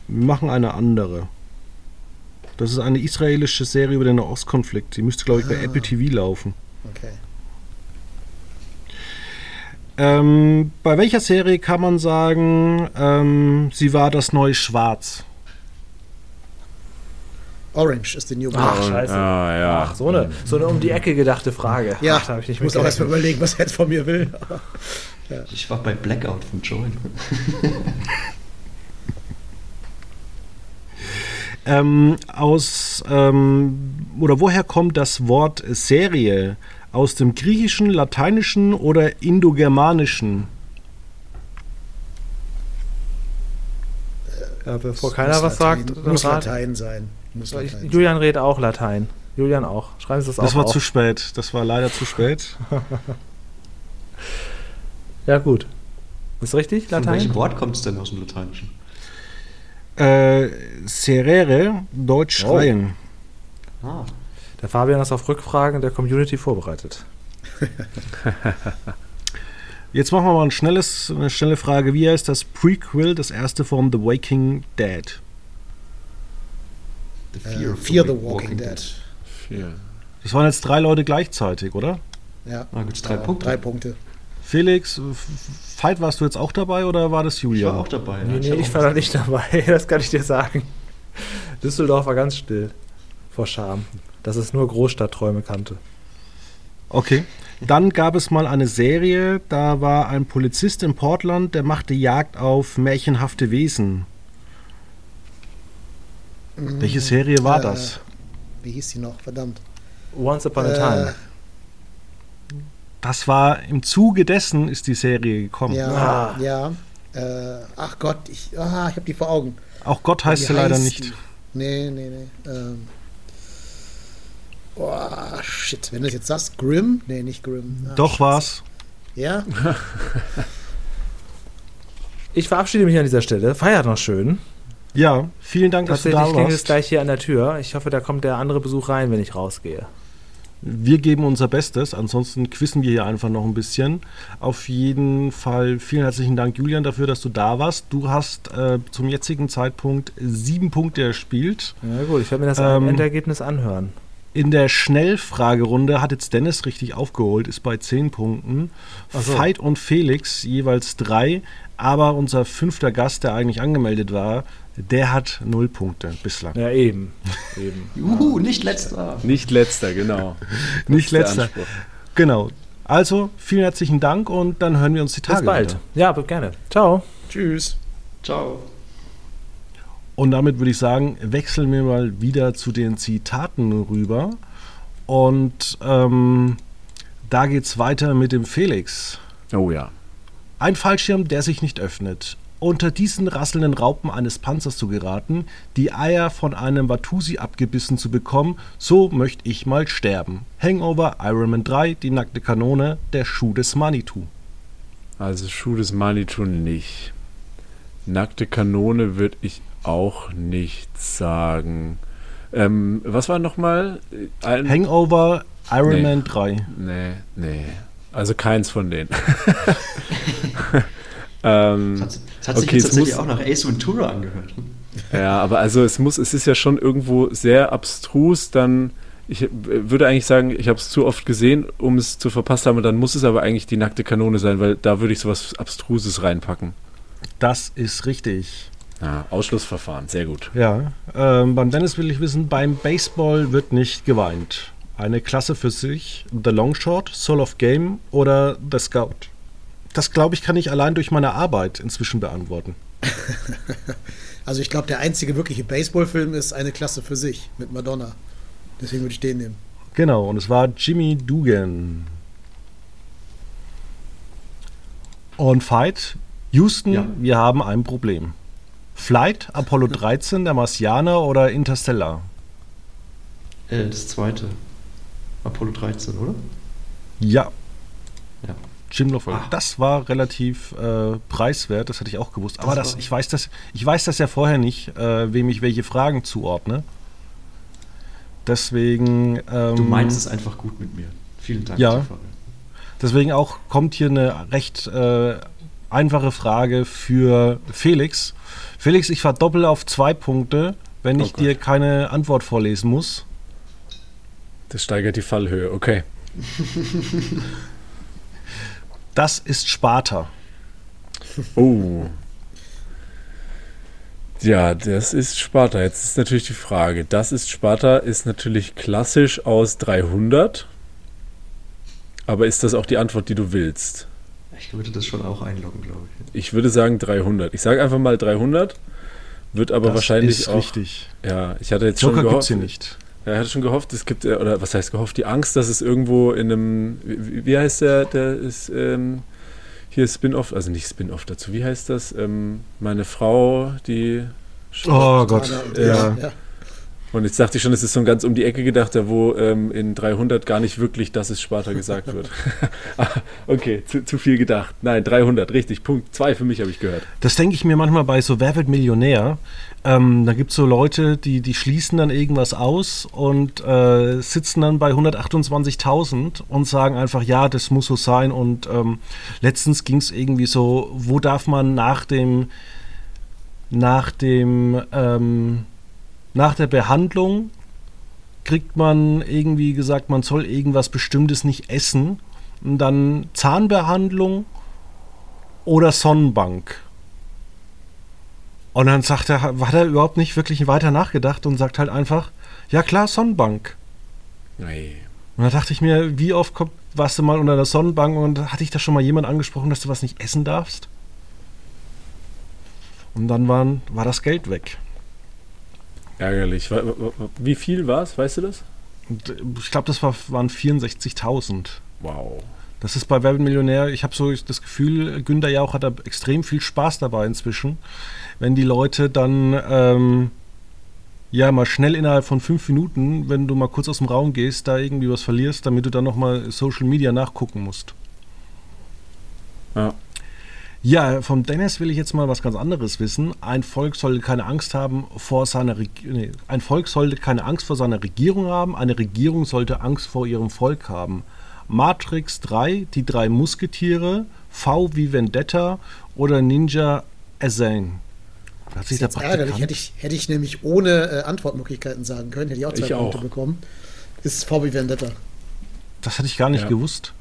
wir machen eine andere. Das ist eine israelische Serie über den Nahostkonflikt. Die müsste, glaube ich, bei Ah. Apple TV laufen. Okay. Ähm, bei welcher Serie kann man sagen, ähm, sie war das neue Schwarz? Orange ist die New Ach, Black. scheiße. Ah, ja. Ach, so eine, so eine um die Ecke gedachte Frage. Ja, Ach, ich nicht ich muss auch erstmal überlegen, was er jetzt von mir will. Ich war bei Blackout von Join. Ähm, aus ähm, oder woher kommt das Wort Serie? Aus dem Griechischen, Lateinischen oder Indogermanischen? Ja, bevor Das keiner muss was Latein- sagt, Muss. Latein sein. Muss Latein sein. Julian redet auch Latein. Julian auch. Schreiben Sie das, Das auch war auf. zu spät. Das war leider zu spät. Ja, gut. Ist richtig, Von welchem Latein? Wort kommt es denn aus dem Lateinischen? Äh, serere, Deutsch Oh. schreien. Ah, Der Fabian ist auf Rückfragen der Community vorbereitet. Jetzt machen wir mal ein schnelles, eine schnelle Frage. Wie heißt das Prequel, das erste von The Waking Dead? The Äh, of Fear the Walking Dead. Vier. Das waren jetzt drei Leute gleichzeitig, oder? Ja. Ah, gibt's drei Aber Punkte? Drei Punkte. Felix, Veit, warst du jetzt auch dabei oder war das Ich Julian? war auch dabei. Nee, nee, ich war da nicht dabei, das kann ich dir sagen. Düsseldorf war ganz still. Vor Scham. Dass es nur Großstadtträume kannte. Okay. Dann gab es mal eine Serie, da war ein Polizist in Portland, der machte Jagd auf märchenhafte Wesen. Welche Serie war Äh, das? Wie hieß die noch? Verdammt. Once Upon a Äh, Time. Das war im Zuge dessen ist die Serie gekommen. Ja, Ah. ja. Äh, ach Gott, ich, ah, ich habe die vor Augen. Auch Gott heißt sie leider nicht. Nee, nee, nee. Ähm. Oh, shit. Wenn du das jetzt sagst, Grimm? Nee, nicht Grimm. Ah, Doch war's. Ja? Ich verabschiede mich an dieser Stelle. Feiert noch schön. Ja, vielen Dank, dass du Tatsächlich da klingelt es warst. gleich hier an der Tür. Ich hoffe, da kommt der andere Besuch rein, wenn ich rausgehe. Wir geben unser Bestes, ansonsten quissen wir hier einfach noch ein bisschen. Auf jeden Fall vielen herzlichen Dank, Julian, dafür, dass du da warst. Du hast äh, zum jetzigen Zeitpunkt sieben Punkte erspielt. Ja gut, ich werde mir das Ähm, Endergebnis anhören. In der Schnellfragerunde hat jetzt Dennis richtig aufgeholt, ist bei zehn Punkten. Ach so. Veit und Felix jeweils drei, aber unser fünfter Gast, der eigentlich angemeldet war, der hat null Punkte bislang. Ja, eben. eben. Juhu, nicht letzter. Nicht letzter, genau. Das Nicht letzter. Genau. Also, vielen herzlichen Dank und dann hören wir uns die Tage Bis bald. wieder. Ja, gerne. Ciao. Tschüss. Ciao. Und damit würde ich sagen, wechseln wir mal wieder zu den Zitaten rüber. Und ähm, da geht's weiter mit dem Felix. Oh ja. Ein Fallschirm, der sich nicht öffnet. Unter diesen rasselnden Raupen eines Panzers zu geraten, die Eier von einem Watusi abgebissen zu bekommen, so möchte ich mal sterben. Hangover, Iron Man 3, die nackte Kanone, der Schuh des Manitou. Also Schuh des Manitou nicht. Nackte Kanone würde ich auch nicht sagen. Ähm, was war nochmal? Hangover, Iron Nee. Man 3. Nee, nee. Also keins von denen. ähm, Das hat, das hat sich Okay, jetzt es tatsächlich muss- auch nach Ace Ventura angehört. ja, aber also es muss, es ist ja schon irgendwo sehr abstrus, dann. Ich würde eigentlich sagen, ich habe es zu oft gesehen, um es zu verpasst haben, und dann muss es aber eigentlich die nackte Kanone sein, weil da würde ich sowas Abstruses reinpacken. Das ist richtig. Ja, Ausschlussverfahren, sehr gut. Ja, ähm, beim Dennis will ich wissen, beim Baseball wird nicht geweint. Eine Klasse für sich, The Longshot, Soul of Game oder The Scout. Das glaube ich, kann ich allein durch meine Arbeit inzwischen beantworten. Also ich glaube, der einzige wirkliche Baseballfilm ist eine Klasse für sich mit Madonna. Deswegen würde ich den nehmen. Genau, und es war Jimmy Dugan. Und Fight, Houston, Ja. wir haben ein Problem. Flight, Apollo 13, der Marsianer oder Interstellar? Äh, das zweite. Apollo 13, oder? Ja. Ja. Jim Lovell. Ah. Das war relativ äh, preiswert, das hätte ich auch gewusst. Aber Das das, ich, weiß das, ich weiß das ja vorher nicht, äh, wem ich welche Fragen zuordne. Deswegen. Ähm, Du meinst es einfach gut mit mir. Vielen Dank. Ja. Deswegen auch kommt hier eine recht äh, einfache Frage für Felix. Felix, ich verdoppel auf zwei Punkte, wenn Oh ich Gott. dir keine Antwort vorlesen muss. Das steigert die Fallhöhe, okay. Das ist Sparta. Oh. Ja, das ist Sparta. Jetzt ist natürlich die Frage. Das ist Sparta, ist natürlich klassisch aus 300. Aber ist das auch die Antwort, die du willst? Ich würde das schon auch einloggen, glaube ich. Ich würde sagen 300. Ich sage einfach mal 300. Wird aber das wahrscheinlich ist auch. richtig. Ja, ich hatte jetzt Joker schon gehofft. es hier nicht. Ja, ich hatte schon gehofft, es gibt, äh, oder was heißt gehofft, die Angst, dass es irgendwo in einem, wie, wie heißt der, der ist, ähm, hier Spin-off, also nicht Spin-off dazu, wie heißt das? Ähm, meine Frau, die, Oh Gott. Ja. ja. Und jetzt dachte ich schon, es ist so ein ganz um die Ecke gedachter, wo ähm, in 300 gar nicht wirklich das ist Sparta gesagt wird. Ah, okay, zu, zu, viel gedacht. Nein, 300, richtig. Punkt 2 für mich habe ich gehört. Das denke ich mir manchmal bei so Wer wird Millionär? Ähm, da gibt es so Leute, die, die schließen dann irgendwas aus und äh, sitzen dann bei 128.000 und sagen einfach, ja, das muss so sein. Und ähm, letztens ging es irgendwie so, wo darf man nach dem, nach dem, ähm, nach der Behandlung kriegt man irgendwie gesagt, man soll irgendwas Bestimmtes nicht essen. Und dann Zahnbehandlung oder Sonnenbank. Und dann sagt er, hat er überhaupt nicht wirklich weiter nachgedacht und sagt halt einfach, ja klar, Sonnenbank. Nee. Und da dachte ich mir, wie oft kommt, warst du mal unter der Sonnenbank und hatte ich da schon mal jemand angesprochen, dass du was nicht essen darfst? Und dann waren, war das Geld weg. Ärgerlich. Wie viel war es, weißt du das? Und ich glaube, das war, waren 64.000. Wow. Das ist bei Werbemillionär, ich habe so das Gefühl, Günter Jauch hat da extrem viel Spaß dabei inzwischen, wenn die Leute dann ähm, ja mal schnell innerhalb von fünf Minuten, wenn du mal kurz aus dem Raum gehst, da irgendwie was verlierst, damit du dann nochmal Social Media nachgucken musst. Ja. Ja, vom Dennis will ich jetzt mal was ganz anderes wissen. Ein Volk sollte keine Angst haben vor seiner Reg nee, ein Volk sollte keine Angst vor seiner Regierung haben, eine Regierung sollte Angst vor ihrem Volk haben. Matrix 3, die drei Musketiere, V wie Vendetta oder Ninja Asane. Hat sich das ist ärgerlich. Hätte ich, hätte ich nämlich ohne äh, Antwortmöglichkeiten sagen können, hätte ich auch zwei ich Punkte auch. bekommen. Ist V wie Vendetta. Das hätte ich gar nicht ja. gewusst.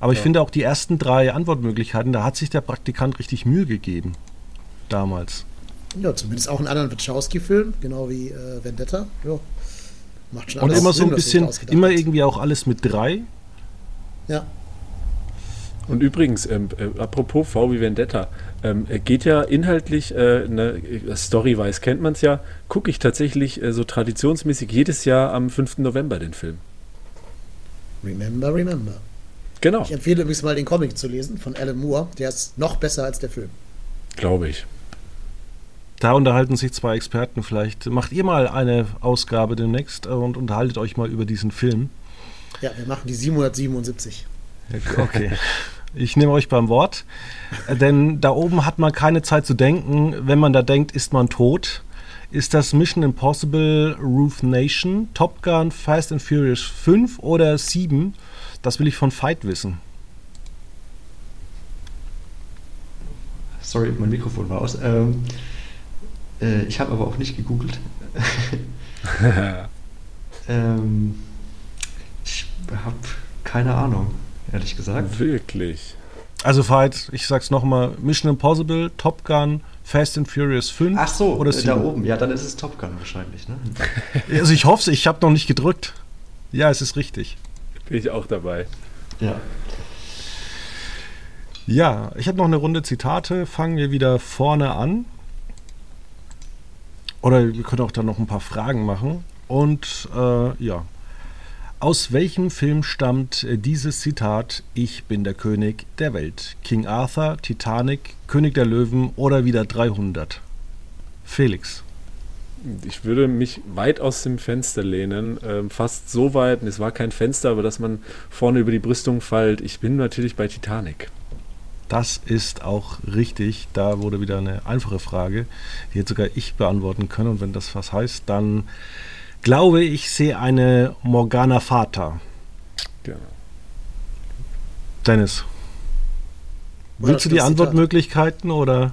Aber ich finde auch die ersten drei Antwortmöglichkeiten, da hat sich der Praktikant richtig Mühe gegeben. Damals. Ja, zumindest auch einen anderen Wachowski-Film, genau wie äh, Vendetta. Ja. Macht schon Und immer so ein bisschen, immer irgendwie auch alles mit drei. Ja. Und übrigens, ähm, äh, apropos V wie Vendetta, ähm, geht ja inhaltlich, äh, ne, Story-wise kennt man es ja, gucke ich tatsächlich äh, so traditionsmäßig jedes Jahr am 5. November den Film. Remember, remember. Genau. Ich empfehle übrigens mal den Comic zu lesen von Alan Moore. Der ist noch besser als der Film. Glaube ich. Da unterhalten sich zwei Experten. Vielleicht macht ihr mal eine Ausgabe demnächst und unterhaltet euch mal über diesen Film. Ja, wir machen die 777. Okay. Ich nehme euch beim Wort. Denn da oben hat man keine Zeit zu denken. Wenn man da denkt, ist man tot. Ist das Mission Impossible Roof Nation, Top Gun, Fast and Furious 5 oder 7? Das will ich von Fight wissen. Sorry, mein Mikrofon war aus. Ähm, äh, ich habe aber auch nicht gegoogelt. ähm, ich habe keine Ahnung, ehrlich gesagt. Wirklich. Also Fight, ich sag's nochmal, Mission Impossible, Top Gun, Fast and Furious 5 Ach so, oder da oben. Ja, dann ist es Top Gun wahrscheinlich. Ne? Also ich hoffe ich habe noch nicht gedrückt. Ja, es ist richtig. Bin ich auch dabei. Ja. Ja, ich habe noch eine Runde Zitate. Fangen wir wieder vorne an. Oder wir können auch da noch ein paar Fragen machen. Und äh, ja. Aus welchem Film stammt dieses Zitat Ich bin der König der Welt? King Arthur, Titanic, König der Löwen oder wieder 300? Felix ich würde mich weit aus dem Fenster lehnen, ähm, fast so weit, es war kein Fenster, aber dass man vorne über die Brüstung fällt. Ich bin natürlich bei Titanic. Das ist auch richtig. Da wurde wieder eine einfache Frage, die jetzt sogar ich beantworten können. Und wenn das was heißt, dann glaube ich, sehe eine Morgana Fata. Genau. Dennis. Willst du die Antwortmöglichkeiten oder?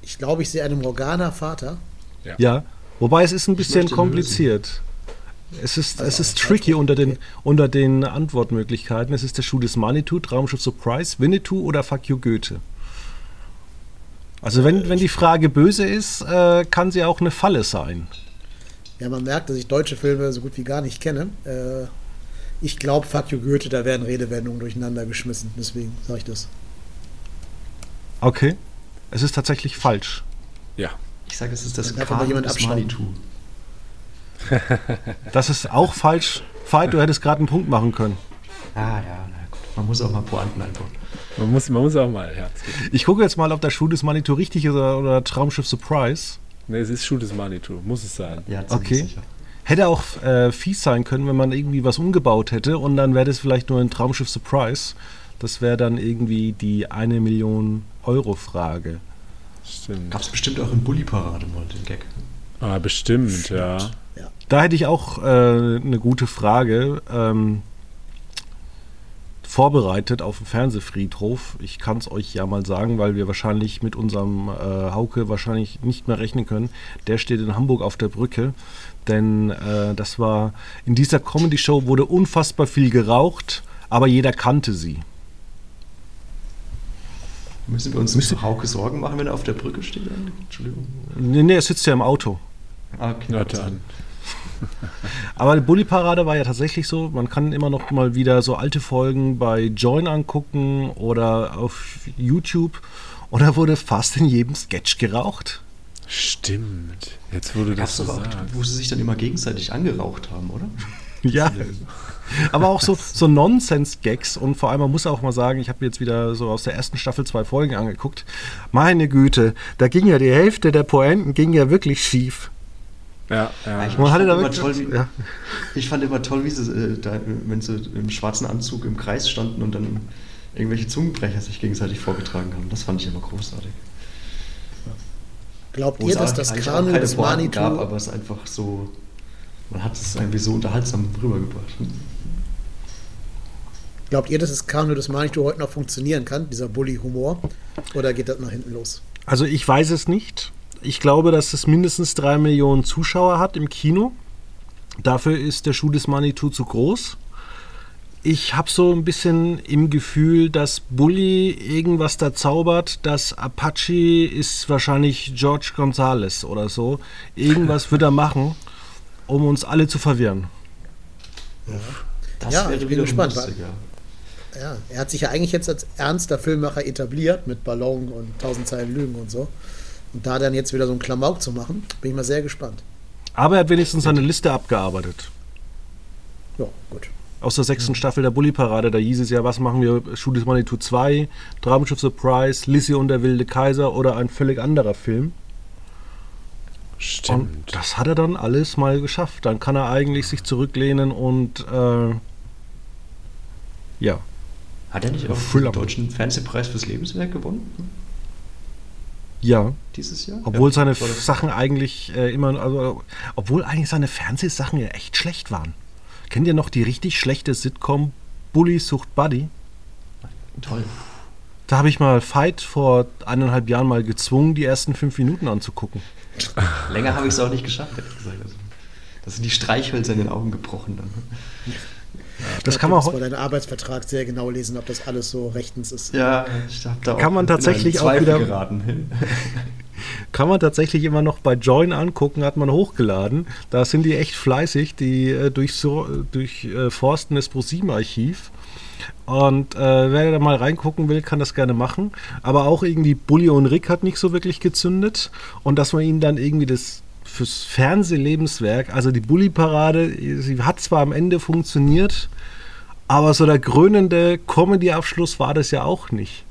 Ich glaube, ich sehe eine Morgana Vater. Ja. ja. Wobei es ist ein bisschen kompliziert. Es ist, es ist tricky unter den, unter den Antwortmöglichkeiten. Es ist der Schuh des Manitou, Traumschiff Surprise, Winnetou oder Fuck you Goethe. Also wenn, wenn die Frage böse ist, äh, kann sie auch eine Falle sein. Ja, man merkt, dass ich deutsche Filme so gut wie gar nicht kenne. Äh, ich glaube, Fuck you Goethe, da werden Redewendungen durcheinander geschmissen. Deswegen sage ich das. Okay. Es ist tatsächlich falsch. Ja. Ich sage, es ist das Kanu des Manitou. Das ist auch falsch. Veit, du hättest gerade einen Punkt machen können. Ah ja, na gut. Man muss auch mal Pointen einbauen. Man muss, man muss auch mal, ja. Ich gucke jetzt mal, ob der Schuh des Manitou richtig ist oder, oder Traumschiff Surprise. Nee, es ist Schuh des Manitou, muss es sein. Ja, Okay. sicher. Hätte auch äh, fies sein können, wenn man irgendwie was umgebaut hätte und dann wäre das vielleicht nur ein Traumschiff Surprise. Das wäre dann irgendwie die eine Million Euro Frage. Stimmt. Gab es bestimmt auch in Bully-Parade mal den Gag. Ah, bestimmt, ja. Da hätte ich auch äh, eine gute Frage ähm, vorbereitet auf dem Fernsehfriedhof. Ich kann es euch ja mal sagen, weil wir wahrscheinlich mit unserem äh, Hauke wahrscheinlich nicht mehr rechnen können. Der steht in Hamburg auf der Brücke, denn äh, das war in dieser Comedy-Show wurde unfassbar viel geraucht, aber jeder kannte sie. Müssen wir uns Müsste- Hauke Sorgen machen, wenn er auf der Brücke steht? Entschuldigung. Nee, nee, er sitzt ja im Auto. Ah, okay. Hörte an. Aber die Bully-Parade war ja tatsächlich so, man kann immer noch mal wieder so alte Folgen bei Join angucken oder auf YouTube. Und da wurde fast in jedem Sketch geraucht. Stimmt. Jetzt wurde das so auch, wo sie sich dann immer gegenseitig angeraucht haben, oder? Ja. Aber auch so, so Nonsens-Gags und vor allem, man muss auch mal sagen, ich habe mir jetzt wieder so aus der ersten Staffel zwei Folgen angeguckt. Meine Güte, da ging ja die Hälfte der Pointen ging ja wirklich schief. Ja, ja. Ich fand da immer wirklich, toll, wie- ja. Ich fand immer toll, wie sie, äh, da, wenn sie im schwarzen Anzug im Kreis standen und dann irgendwelche Zungenbrecher sich gegenseitig vorgetragen haben. Das fand ich immer großartig. Glaubt ihr, dass das Kanu keine des Manitou... gab, aber es einfach so, man hat es irgendwie so unterhaltsam rübergebracht. Glaubt ihr, dass das Kanu des Manitou heute noch funktionieren kann, dieser Bully-Humor? Oder geht das nach hinten los? Also ich weiß es nicht. Ich glaube, dass es mindestens drei Millionen Zuschauer hat im Kino. Dafür ist der Schuh des Manitou zu groß. Ich habe so ein bisschen im Gefühl, dass Bully irgendwas da zaubert. Das Apache ist wahrscheinlich George Gonzalez oder so. Irgendwas wird er machen, um uns alle zu verwirren. Das Ja, ich bin gespannt, lustig, ja. Er hat sich ja eigentlich jetzt als ernster Filmemacher etabliert mit Ballon und tausend Zeilen Lügen und so. Und da dann jetzt wieder so einen Klamauk zu machen, bin ich mal sehr gespannt. Aber er hat wenigstens seine Liste abgearbeitet. Ja, gut. Aus der sechsten Staffel der Bully-Parade, da hieß es ja, was machen wir? Des Manitou 2, Traumschiff Surprise, Lizzie und der wilde Kaiser oder ein völlig anderer Film. Und Stimmt. das hat er dann alles mal geschafft. Dann kann er eigentlich sich zurücklehnen und äh, ja. Hat er nicht auch den deutschen Fernsehpreis fürs Lebenswerk gewonnen Ja, dieses Jahr? obwohl ja, seine Sachen eigentlich äh, immer, also obwohl eigentlich seine Fernsehsachen ja echt schlecht waren. Kennt ihr noch die richtig schlechte Sitcom Bully sucht Buddy? Toll. Da habe ich mal Fight vor eineinhalb Jahren mal gezwungen, die ersten fünf Minuten anzugucken. Länger habe ich es auch nicht geschafft, ehrlich gesagt. Also, da sind die Streichhölzer in den Augen gebrochen dann. Das Da kann man, man deinen Arbeitsvertrag sehr genau lesen, ob das alles so rechtens ist. Ja, ich habe da Kann man tatsächlich auch wieder- geraten. kann man tatsächlich immer noch bei Join angucken, hat man hochgeladen. Da sind die echt fleißig, die äh, durchforsten das ProSieben-Archiv. Und äh, wer da mal reingucken will, kann das gerne machen. Aber auch irgendwie Bully und Rick hat nicht so wirklich gezündet. Und dass man ihnen dann irgendwie das fürs Fernsehlebenswerk, also die Bully-Parade, sie hat zwar am Ende funktioniert, aber so der krönende Comedy-Abschluss war das ja auch nicht.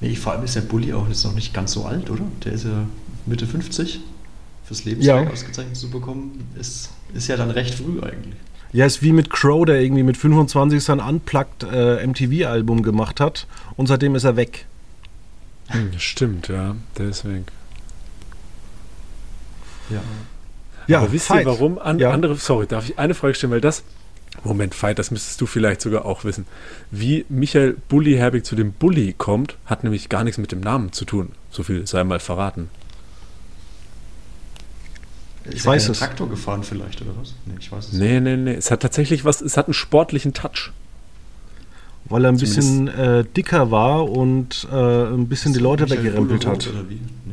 Nee, vor allem ist der Bulli auch jetzt noch nicht ganz so alt, oder? Der ist ja Mitte 50. Fürs Lebenswerk Ja. ausgezeichnet zu bekommen, ist, ist ja dann recht früh eigentlich. Ja, ist wie mit Crow, der irgendwie mit 25 sein Unplugged äh, MTV-Album gemacht hat und seitdem ist er weg. Hm, Stimmt, ja. Der ist weg. Ja. Ja, Aber wisst Fight. ihr warum? An, Ja. Andere, sorry, darf ich eine Frage stellen, weil das. Moment, Fight, das müsstest du vielleicht sogar auch wissen. Wie Michael Bulli Herbig zu dem Bulli kommt, hat nämlich gar nichts mit dem Namen zu tun. So viel sei mal verraten. Ist weiß er es. Traktor gefahren vielleicht, oder was? Nee, ich weiß es Nee, nee, nee. Es hat tatsächlich was, es hat einen sportlichen Touch. Weil er ein Zumindest- bisschen äh, dicker war und äh, ein bisschen die Leute weggerempelt hat. Oder wie? Nee.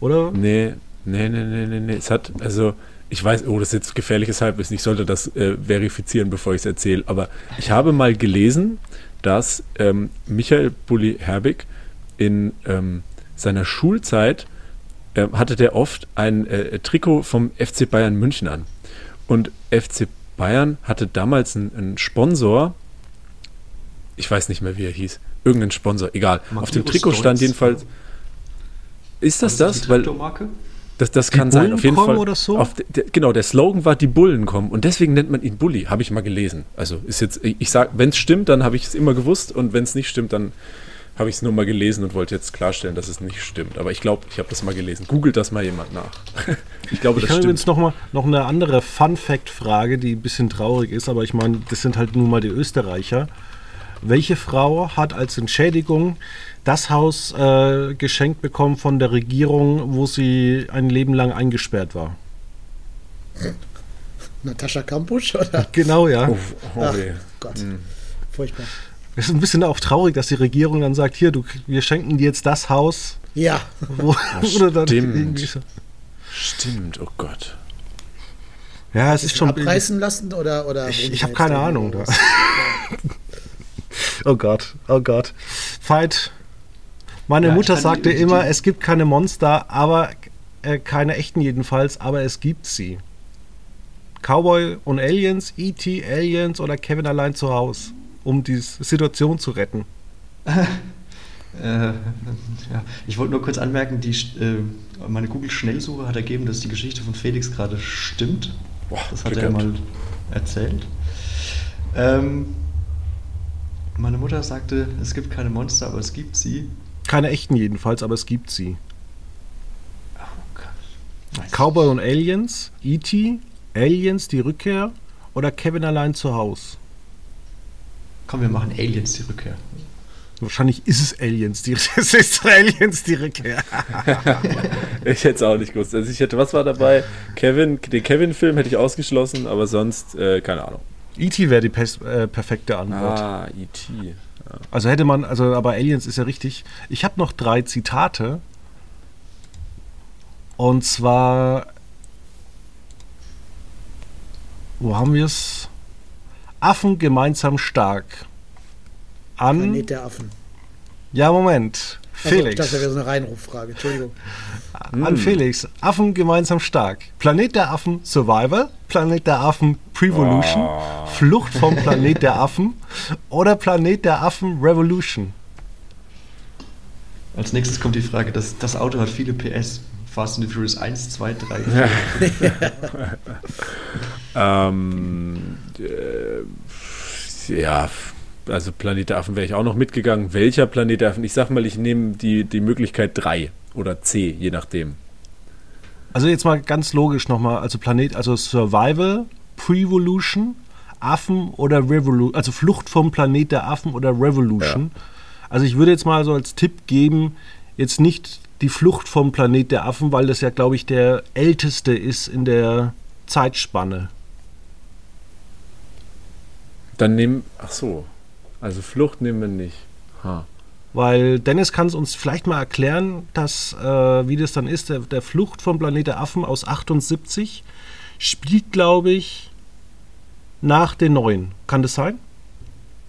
Oder? Nee, nee, nee, nee, nee, nee. Es hat, also, ich weiß, oh, das ist jetzt gefährliches Halbwissen. Ich sollte das äh, verifizieren, bevor ich es erzähle. Aber ich habe mal gelesen, dass ähm, Michael Bulli Herbig in ähm, seiner Schulzeit äh, hatte der oft ein äh, Trikot vom FC Bayern München an. Und FC Bayern hatte damals einen, einen Sponsor, ich weiß nicht mehr, wie er hieß. irgendein Sponsor, egal. Magnus Auf dem Trikot stand jedenfalls. Ist das das? Weil das, das Die kann sein. Auf jeden Bullen kommen Fall. oder so? Auf, de- genau, der Slogan war, die Bullen kommen. Und deswegen nennt man ihn Bully. Habe ich mal gelesen. Also ist jetzt, ich sag, wenn es stimmt, dann habe ich es immer gewusst. Und wenn es nicht stimmt, dann habe ich es nur mal gelesen und wollte jetzt klarstellen, dass es nicht stimmt. Aber ich glaube, ich habe das mal gelesen. Googelt das mal jemand nach. ich glaube, Ich das habe stimmt. übrigens noch, mal, noch eine andere Fun-Fact-Frage, die ein bisschen traurig ist, aber ich meine, das sind halt nun mal die Österreicher. Welche Frau hat als Entschädigung das Haus äh, geschenkt bekommen von der Regierung, wo sie ein Leben lang eingesperrt war? Natascha Kampusch oder? Genau, ja. Oh, oh, Ach. Gott, Hm. furchtbar. Es ist ein bisschen auch traurig, dass die Regierung dann sagt, hier, du, wir schenken dir jetzt das Haus, Ja, wo oder dann stimmt. Stimmt, oh Gott. Ja, es ist schon. abreißen lassen oder oder Ich- ich die hab jetzt keine Ahnung, da. Oh Gott, oh Gott. Veit, meine Ja, Mutter sagte immer, es gibt keine Monster, aber äh, keine echten jedenfalls, aber es gibt sie. Cowboy und Aliens, E.T. Aliens oder Kevin allein zu Hause, um die Situation zu retten. Äh, ja. Ich wollte nur kurz anmerken, die, äh, meine Google-Schnellsuche hat ergeben, dass die Geschichte von Felix gerade stimmt. Boah, Das hat er mal erzählt. Ähm, meine Mutter sagte, es gibt keine Monster, aber es gibt sie. Keine echten jedenfalls, aber es gibt sie. Oh Cowboy und Aliens, E.T., Aliens, die Rückkehr oder Kevin allein zu Hause. Komm, wir machen Aliens die Rückkehr. Wahrscheinlich ist es Aliens, die, es ist Aliens, die Rückkehr. Ich hätte es auch nicht gewusst. Also ich hätte, was war dabei? Kevin, den Kevin-Film hätte ich ausgeschlossen, aber sonst, äh, keine Ahnung. E.T. wäre die äh, perfekte Antwort. Ah, E.T. Also hätte man, also aber Aliens ist ja richtig. Ich habe noch drei Zitate. Und zwar, wo haben wir es? Affen gemeinsam stark. An, Planet der Affen. ja Moment, Also, Felix. das wäre so eine Reinruffrage. Entschuldigung. An Felix. Affen gemeinsam stark. Planet der Affen Survival, Planet der Affen Prevolution, Flucht vom Planet der Affen oder Planet der Affen Revolution. Als nächstes kommt die Frage, das, das Auto hat viele PS. Fast and the Furious 1, 2, 3. Ähm, äh, ja, also Planet der Affen wäre ich auch noch mitgegangen. Welcher Planet der Affen? Ich sag mal, ich nehme die, die Möglichkeit 3 oder C, je nachdem. Also jetzt mal ganz logisch nochmal, also Planet, also Survival, Prevolution, Affen oder Revolution, also Flucht vom Planet der Affen oder Revolution. Also ich würde jetzt mal so als Tipp geben, jetzt nicht die Flucht vom Planet der Affen, weil das ja, glaube ich, der älteste ist in der Zeitspanne. Dann nehmen, ach so, also Flucht nehmen wir nicht. Ha. Weil Dennis kann es uns vielleicht mal erklären, dass, äh, wie das dann ist, der, der Flucht vom Planet der Affen aus 78 spielt, glaube ich, nach den neuen. Kann das sein?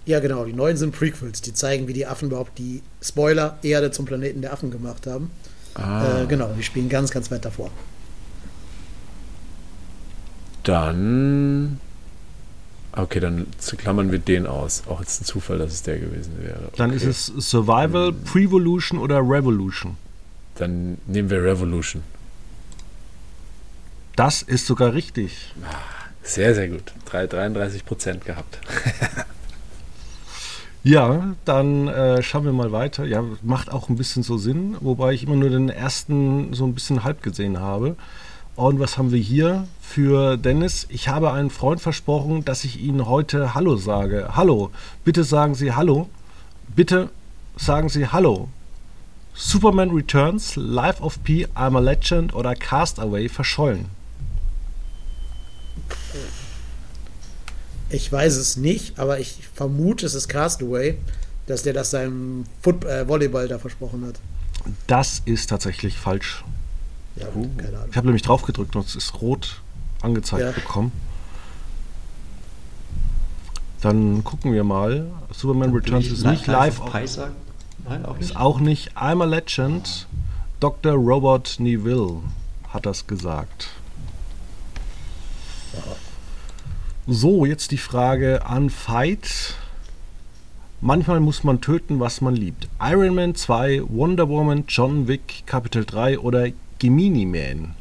Ja, genau. Die neuen sind Prequels. Die zeigen, wie die Affen überhaupt die Spoiler Erde zum Planeten der Affen gemacht haben. Ah, Äh, genau, die spielen ganz, ganz weit davor. Dann. Okay, dann klammern wir den aus. Auch jetzt ein Zufall, dass es der gewesen wäre. Dann okay. ist es Survival, Prevolution oder Revolution. Dann nehmen wir Revolution. Das ist sogar richtig. Sehr, sehr gut. Drei- 33 Prozent gehabt. Ja, dann äh, schauen wir mal weiter. Ja, macht auch ein bisschen so Sinn, wobei ich immer nur den ersten so ein bisschen halb gesehen habe. Und was haben wir hier für Dennis? Ich habe einem Freund versprochen, dass ich Ihnen heute Hallo sage. Hallo, bitte sagen Sie Hallo. Bitte sagen Sie Hallo. Superman Returns, Life of P, I'm a Legend oder Castaway verschollen. Ich weiß es nicht, aber ich vermute, es ist Castaway, dass der das seinem Foot äh, Volleyball da versprochen hat. Das ist tatsächlich falsch. Ja, gut, keine Ahnung. Ich habe nämlich drauf gedrückt und es ist rot angezeigt Ja. bekommen. Dann gucken wir mal. Superman Returns ist nicht live, auf Pi sagen? Nein, auch ist nicht. auch nicht. I'm a Legend. Dr. Robert Neville hat das gesagt. So, jetzt die Frage an Veit. Manchmal muss man töten, was man liebt. Iron Man 2, Wonder Woman, John Wick, Capital 3 oder Gemini Man.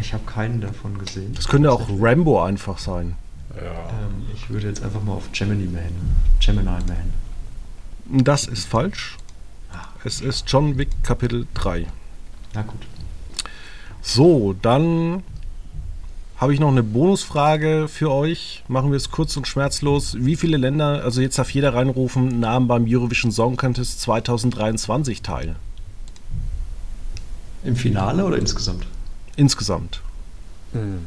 Ich habe keinen davon gesehen. Das könnte auch Rambo einfach sein. Ja. Ähm, ich würde jetzt einfach mal auf Gemini Man. Gemini Man. Das ist falsch. Es ist John Wick Kapitel 3. Na gut. So, dann habe ich noch eine Bonusfrage für euch. Machen wir es kurz und schmerzlos. Wie viele Länder, also jetzt darf jeder reinrufen, nahmen beim Eurovision Song Contest 2023 teil? Im Finale oder insgesamt? Insgesamt. Hm.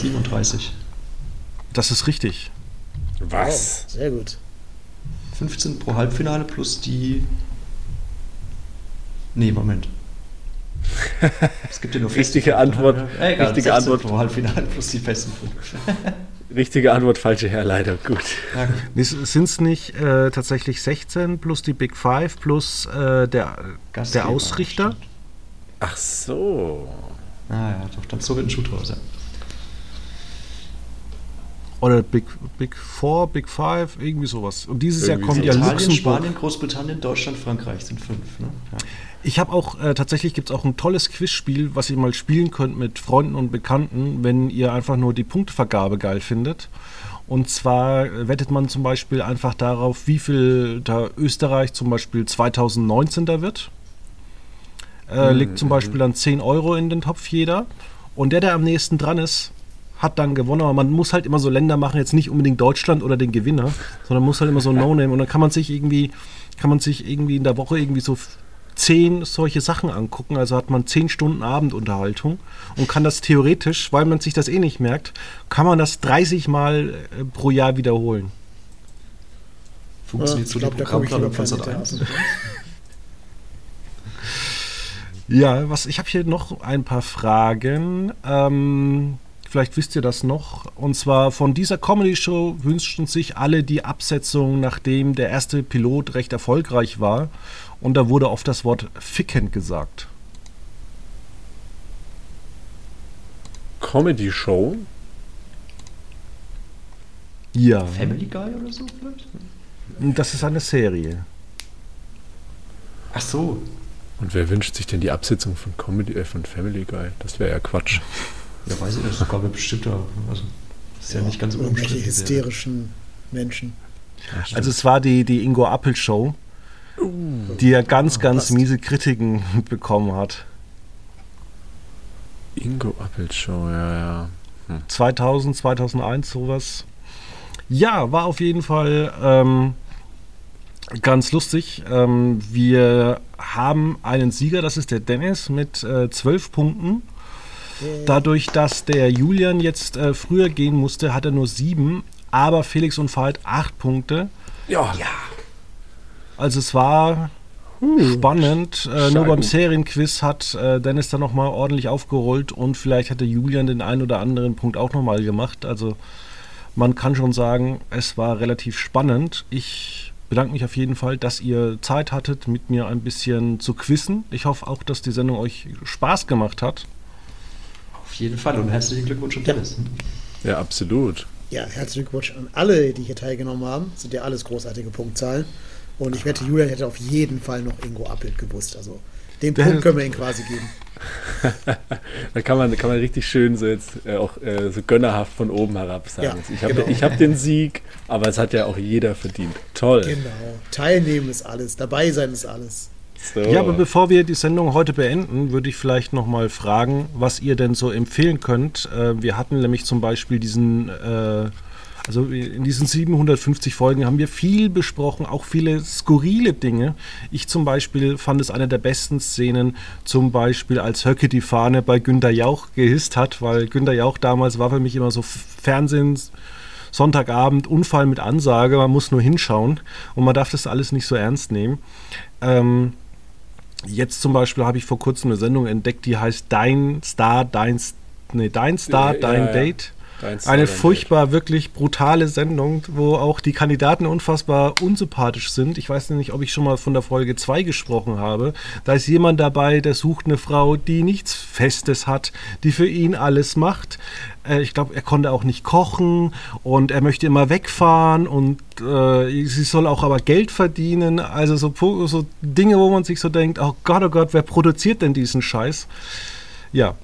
37. Das ist richtig. Was? Wow, sehr gut. 15 pro Halbfinale plus die. Nee, Moment. Es gibt ja nur Richtige Antwort-. Ja, egal, richtige 16 Antwort. pro Halbfinale plus die festen fünf. Richtige Antwort, falsche Herleitung. Gut. Sind es nicht äh, tatsächlich 16 plus die Big Five plus äh, der, der Ausrichter? stimmt. Ach so. Ah ja, doch, dann so wird ein Schuh draus. Ja. Oder Big, Big Four, Big Five, irgendwie sowas. Und dieses Jahr Irgendwie kommt so. ja Italien, Luxemburg. Spanien, Großbritannien, Deutschland, Frankreich sind fünf. Ne? Ja. Ich habe auch, äh, tatsächlich gibt es auch ein tolles Quizspiel, was ihr mal spielen könnt mit Freunden und Bekannten, wenn ihr einfach nur die Punktevergabe geil findet. Und zwar äh, wettet man zum Beispiel einfach darauf, wie viel da Österreich zum Beispiel 2019 da wird. Äh, legt zum Beispiel dann 10 Euro in den Topf jeder. Und der, der am nächsten dran ist, hat dann gewonnen. Aber man muss halt immer so Länder machen, jetzt nicht unbedingt Deutschland oder den Gewinner, sondern muss halt immer so No-Name. Und dann kann man sich irgendwie, kann man sich irgendwie in der Woche irgendwie so zehn solche Sachen angucken. Also hat man zehn Stunden Abendunterhaltung und kann das theoretisch, weil man sich das eh nicht merkt, kann man das 30 Mal äh, pro Jahr wiederholen. Funktioniert Ja, so ich glaub, die da guck ich Programmplanung von Planet Sat.1? der Ja, was ich habe hier noch ein paar Fragen. Ähm, vielleicht wisst ihr das noch. Und zwar von dieser Comedy-Show wünschten sich alle die Absetzung, nachdem der erste Pilot recht erfolgreich war. Und da wurde oft das Wort Ficken gesagt. Comedy Show. Ja. Family Guy oder so vielleicht? Das ist eine Serie. Ach so. Und wer wünscht sich denn die Absetzung von Comedy, äh, von Family Guy? Das wäre ja Quatsch. Ja, weiß ich nicht. Ja bestimmt da. Also, das ist ja, nicht ganz Irgendwelche unumstritten. die hysterischen Menschen. Also es war die, die Ingo Appel Show, die ja ganz, ganz passt. miese Kritiken bekommen hat. Ingo Appelt Show, ja, ja. 2000, 2001, sowas. Ja, war auf jeden Fall ähm, ganz lustig. Ähm, wir haben einen Sieger, das ist der Dennis mit äh, 12 Punkten. Dadurch, dass der Julian jetzt äh, früher gehen musste, hat er nur sieben, aber Felix und Veit acht Punkte. Ja, Also es war spannend. Äh, nur beim Serienquiz hat äh, Dennis dann nochmal ordentlich aufgerollt und vielleicht hatte Julian den einen oder anderen Punkt auch nochmal gemacht. Also man kann schon sagen, es war relativ spannend. Ich bedanke mich auf jeden Fall, dass ihr Zeit hattet, mit mir ein bisschen zu quizzen. Ich hoffe auch, dass die Sendung euch Spaß gemacht hat. Auf jeden Fall und herzlichen Glückwunsch an Dennis. ja, absolut. Ja, herzlichen Glückwunsch an alle, die hier teilgenommen haben. Sind ja alles großartige Punktzahlen. Und ich wette, Julian hätte auf jeden Fall noch Ingo Appelt gewusst. Also den Punkt können wir ihm quasi geben. Da kann man, kann man richtig schön so jetzt äh, auch äh, so gönnerhaft von oben herab sagen. Ja, ich habe genau. ich hab den Sieg, aber es hat ja auch jeder verdient. Toll. Genau. Teilnehmen ist alles. Dabei sein ist alles. So. Ja, aber bevor wir die Sendung heute beenden, würde ich vielleicht nochmal fragen, was ihr denn so empfehlen könnt. Äh, wir hatten nämlich zum Beispiel diesen, äh, also in diesen 750 Folgen haben wir viel besprochen, auch viele skurrile Dinge. Ich zum Beispiel fand es eine der besten Szenen, zum Beispiel als Höcke die Fahne bei Günter Jauch gehisst hat, weil Günter Jauch damals war für mich immer so Fernsehen. Sonntagabend, Unfall mit Ansage, man muss nur hinschauen und man darf das alles nicht so ernst nehmen. Ähm, Jetzt zum Beispiel habe ich vor kurzem eine Sendung entdeckt, die heißt Dein Star, Dein, nee, Dein Star, Ja, Dein ja. Date. Eine furchtbar, wirklich brutale Sendung, wo auch die Kandidaten unfassbar unsympathisch sind. Ich weiß nicht, ob ich schon mal von der Folge 2 gesprochen habe. Da ist jemand dabei, der sucht eine Frau, die nichts Festes hat, die für ihn alles macht. Äh, ich glaube, er konnte auch nicht kochen und er möchte immer wegfahren und äh, sie soll auch aber Geld verdienen. Also so, so Dinge, wo man sich so denkt, oh Gott, oh Gott, wer produziert denn diesen Scheiß? Ja,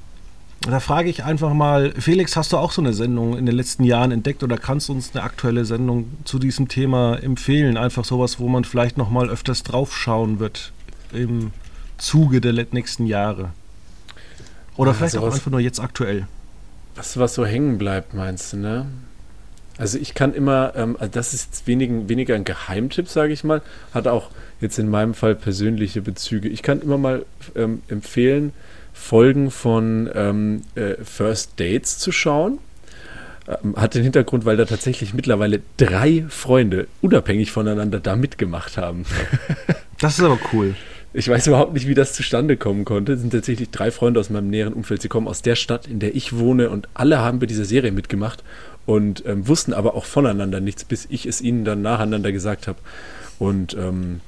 da frage ich einfach mal, Felix, hast du auch so eine Sendung in den letzten Jahren entdeckt oder kannst du uns eine aktuelle Sendung zu diesem Thema empfehlen? Einfach sowas, wo man vielleicht noch mal öfters draufschauen wird im Zuge der nächsten Jahre. Oder ja, vielleicht auch einfach nur jetzt aktuell. Was, was so hängen bleibt, meinst du, ne? Also ich kann immer, ähm, also das ist jetzt weniger, weniger ein Geheimtipp, sage ich mal, hat auch jetzt in meinem Fall persönliche Bezüge. Ich kann immer mal ähm, empfehlen, Folgen von ähm, äh, First Dates zu schauen. Ähm, hat den Hintergrund, weil da tatsächlich mittlerweile drei Freunde unabhängig voneinander da mitgemacht haben. das ist aber cool. Ich weiß überhaupt nicht, wie das zustande kommen konnte. Es sind tatsächlich drei Freunde aus meinem näheren Umfeld. Sie kommen aus der Stadt, in der ich wohne und alle haben bei dieser Serie mitgemacht und ähm, wussten aber auch voneinander nichts, bis ich es ihnen dann nacheinander gesagt habe. Und ähm,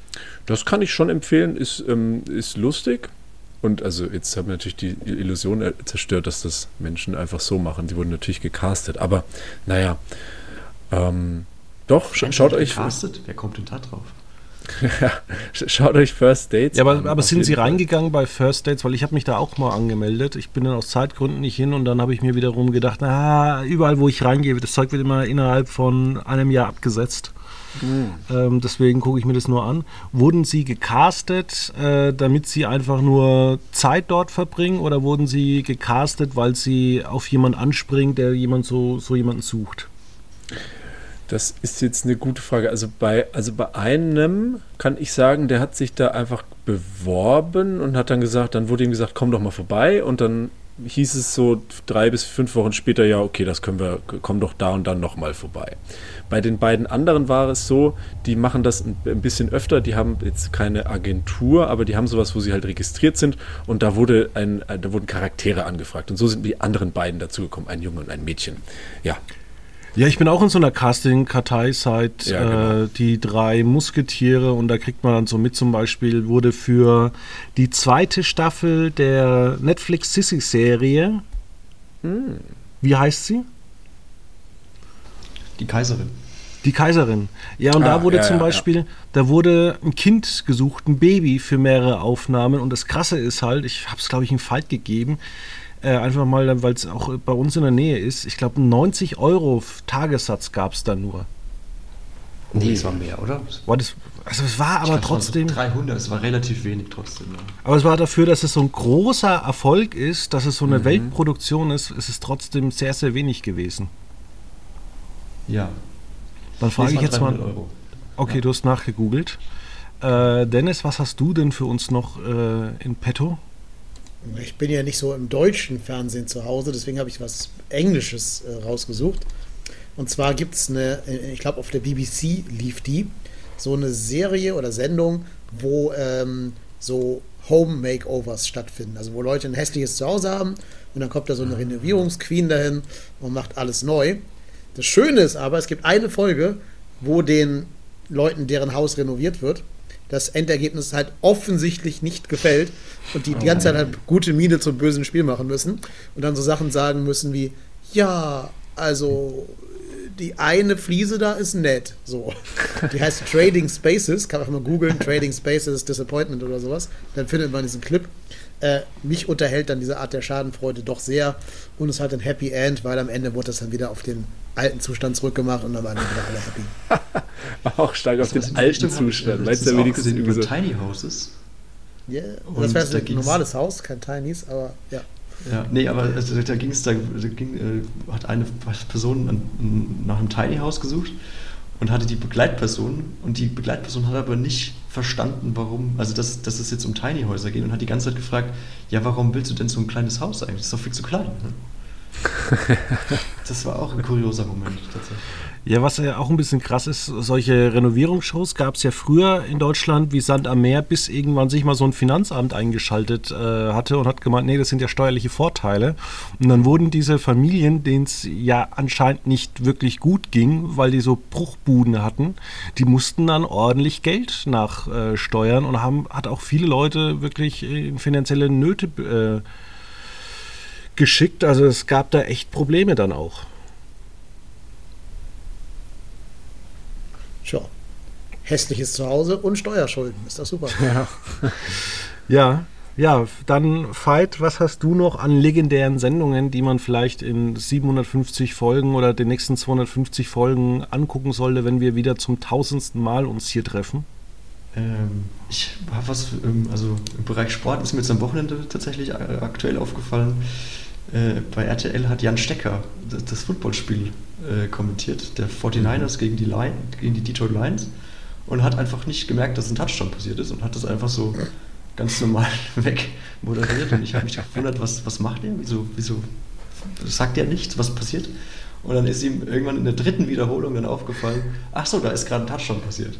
das kann ich schon empfehlen, ist, ähm, ist lustig. Und also jetzt haben wir natürlich die Illusion zerstört, dass das Menschen einfach so machen. Sie wurden natürlich gecastet. Aber naja, ähm, doch, sch schaut euch. Gecastet? Wer kommt denn da drauf? Schaut euch First Dates ja, aber, an. Aber sind Sie reingegangen bei First Dates? Weil ich habe mich da auch mal angemeldet. Ich bin dann aus Zeitgründen nicht hin und dann habe ich mir wiederum gedacht, na, überall wo ich reingehe, das Zeug wird immer innerhalb von einem Jahr abgesetzt. Mhm. Ähm, deswegen gucke ich mir das nur an. Wurden Sie gecastet, äh, damit Sie einfach nur Zeit dort verbringen oder wurden Sie gecastet, weil Sie auf jemanden anspringen, der jemand so, so jemanden sucht? Das ist jetzt eine gute Frage. Also bei, also bei einem kann ich sagen, der hat sich da einfach beworben und hat dann gesagt, dann wurde ihm gesagt, komm doch mal vorbei und dann hieß es so drei bis fünf Wochen später, ja, okay, das können wir, komm doch da und dann nochmal vorbei. Bei den beiden anderen war es so, die machen das ein, bisschen öfter, die haben jetzt keine Agentur, aber die haben sowas, wo sie halt registriert sind und da wurde ein, da wurden Charaktere angefragt und so sind die anderen beiden dazugekommen, ein Junge und ein Mädchen. Ja. Ja, ich bin auch in so einer Casting-Kartei seit ja, genau. äh, die drei Musketiere und da kriegt man dann so mit, zum Beispiel wurde für die zweite Staffel der Netflix Sissy-Serie, hm. wie heißt sie? Die Kaiserin. Die Kaiserin. Ja, und ah, da wurde ja, zum Beispiel, ja. da wurde ein Kind gesucht, ein Baby für mehrere Aufnahmen. Und das Krasse ist halt, ich habe es, glaube ich, einen Fight gegeben. Äh, einfach mal, weil es auch bei uns in der Nähe ist. Ich glaube, 90 Euro Tagessatz gab es da nur. Nee, es war mehr, oder? War das, also es war aber trotzdem. So 300, es war relativ wenig trotzdem. Ja. Aber es war dafür, dass es so ein großer Erfolg ist, dass es so eine mhm. Weltproduktion ist, ist es trotzdem sehr, sehr wenig gewesen. Ja. Dann frage ich jetzt mal. Euro. Okay, ja. du hast nachgegoogelt. Äh, Dennis, was hast du denn für uns noch äh, in petto? Ich bin ja nicht so im deutschen Fernsehen zu Hause, deswegen habe ich was Englisches äh, rausgesucht. Und zwar gibt es eine, äh, ich glaube auf der BBC lief die, so eine Serie oder Sendung, wo ähm, so Home Makeovers stattfinden. Also wo Leute ein hässliches Zuhause haben und dann kommt da so eine Renovierungsqueen dahin und macht alles neu. Das Schöne ist aber, es gibt eine Folge, wo den Leuten, deren Haus renoviert wird, das Endergebnis halt offensichtlich nicht gefällt und die die ganze Zeit halt gute Miene zum bösen Spiel machen müssen und dann so Sachen sagen müssen wie, ja, also die eine Fliese da ist nett. So. Die heißt Trading Spaces. Kann man mal googeln, Trading Spaces Disappointment oder sowas. Dann findet man diesen Clip. Äh, mich unterhält dann diese Art der Schadenfreude doch sehr. Und es hat ein Happy End, weil am Ende wurde das dann wieder auf den alten Zustand zurückgemacht und dann waren wieder alle happy. auch stark auf den alten Zustand. Weißt du, wenigstens über so Tiny Houses? Ja, yeah. das wäre ein normales Haus, kein Tinys, aber ja. Ja, nee, aber also, da ging es, da, ging, äh, hat eine Person an, nach einem Tiny House gesucht und hatte die Begleitperson und die Begleitperson hat aber nicht verstanden, warum, also dass, dass es jetzt um Tiny Häuser geht und hat die ganze Zeit gefragt, ja, warum willst du denn so ein kleines Haus eigentlich? Das ist doch viel zu klein. Ne? Das war auch ein kurioser Moment tatsächlich. Ja, was ja auch ein bisschen krass ist, solche Renovierungsshows gab es ja früher in Deutschland wie Sand am Meer, bis irgendwann sich mal so ein Finanzamt eingeschaltet äh, hatte und hat gemeint, nee, das sind ja steuerliche Vorteile. Und dann wurden diese Familien, denen es ja anscheinend nicht wirklich gut ging, weil die so Bruchbuden hatten, die mussten dann ordentlich Geld nachsteuern äh, und haben, hat auch viele Leute wirklich in finanzielle Nöte äh, geschickt. Also es gab da echt Probleme dann auch. Tja, hässliches Zuhause und Steuerschulden. Ist das super. Ja. ja. Ja, dann Veit, was hast du noch an legendären Sendungen, die man vielleicht in 750 Folgen oder den nächsten 250 Folgen angucken sollte, wenn wir wieder zum tausendsten Mal uns hier treffen? Ähm, ich habe was, ähm, also im Bereich Sport ist mir jetzt am Wochenende tatsächlich aktuell aufgefallen. Äh, bei RTL hat Jan Stecker das, das Footballspiel äh, kommentiert, der 49ers mhm. gegen, die Line, gegen die Detroit Lions und hat einfach nicht gemerkt, dass ein Touchdown passiert ist und hat das einfach so ganz normal weg moderiert und ich habe mich gewundert, was, was macht er? Wieso, wieso sagt er nichts, was passiert? Und dann ist ihm irgendwann in der dritten Wiederholung dann aufgefallen, ach so, da ist gerade ein Touchdown passiert.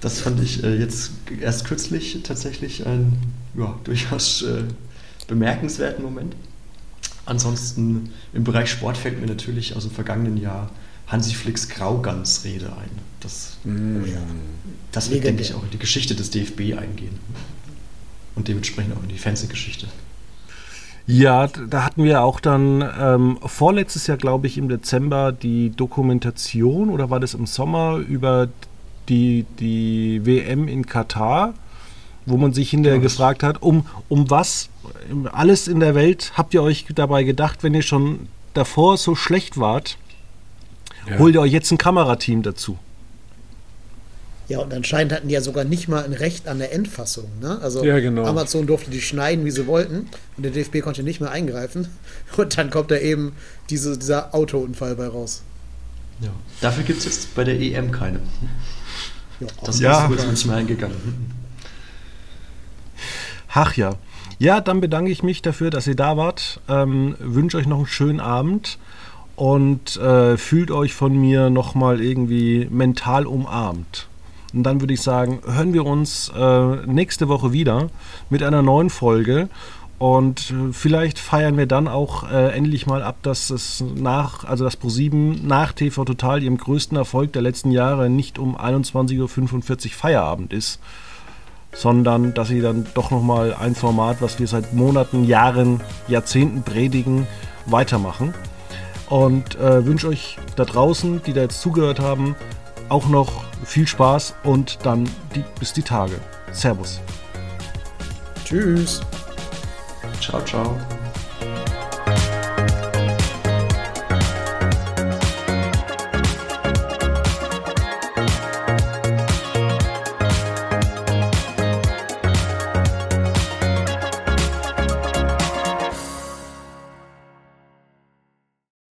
Das fand ich äh, jetzt erst kürzlich tatsächlich einen ja, durchaus äh, bemerkenswerten Moment. Ansonsten im Bereich Sport fällt mir natürlich aus dem vergangenen Jahr Hansi Flicks Graugans-Rede ein. Das, mm. ja, das wird, denke ich, auch in die Geschichte des DFB eingehen. Und dementsprechend auch in die Fernsehgeschichte. Ja, da hatten wir auch dann ähm, vorletztes Jahr, glaube ich, im Dezember die Dokumentation oder war das im Sommer über die, die WM in Katar wo man sich hinterher ja, gefragt hat, um, um was alles in der Welt habt ihr euch dabei gedacht, wenn ihr schon davor so schlecht wart, ja. holt ihr euch jetzt ein Kamerateam dazu. Ja, und anscheinend hatten die ja sogar nicht mal ein Recht an der Endfassung. Ne? Also ja, genau. Amazon durfte die schneiden, wie sie wollten, und der DFB konnte nicht mehr eingreifen. Und dann kommt da eben diese, dieser Autounfall bei raus. Ja. Dafür gibt es jetzt bei der EM keine. Ja, das ja. ist nicht mehr eingegangen. Ach ja. Ja, dann bedanke ich mich dafür, dass ihr da wart. Ähm, wünsche euch noch einen schönen Abend und äh, fühlt euch von mir nochmal irgendwie mental umarmt. Und dann würde ich sagen, hören wir uns äh, nächste Woche wieder mit einer neuen Folge. Und äh, vielleicht feiern wir dann auch äh, endlich mal ab, dass es nach, also das Pro7 nach TV Total ihrem größten Erfolg der letzten Jahre nicht um 21.45 Uhr Feierabend ist sondern dass sie dann doch nochmal ein Format, was wir seit Monaten, Jahren, Jahrzehnten predigen, weitermachen. Und äh, wünsche euch da draußen, die da jetzt zugehört haben, auch noch viel Spaß und dann die, bis die Tage. Servus. Tschüss. Ciao, ciao.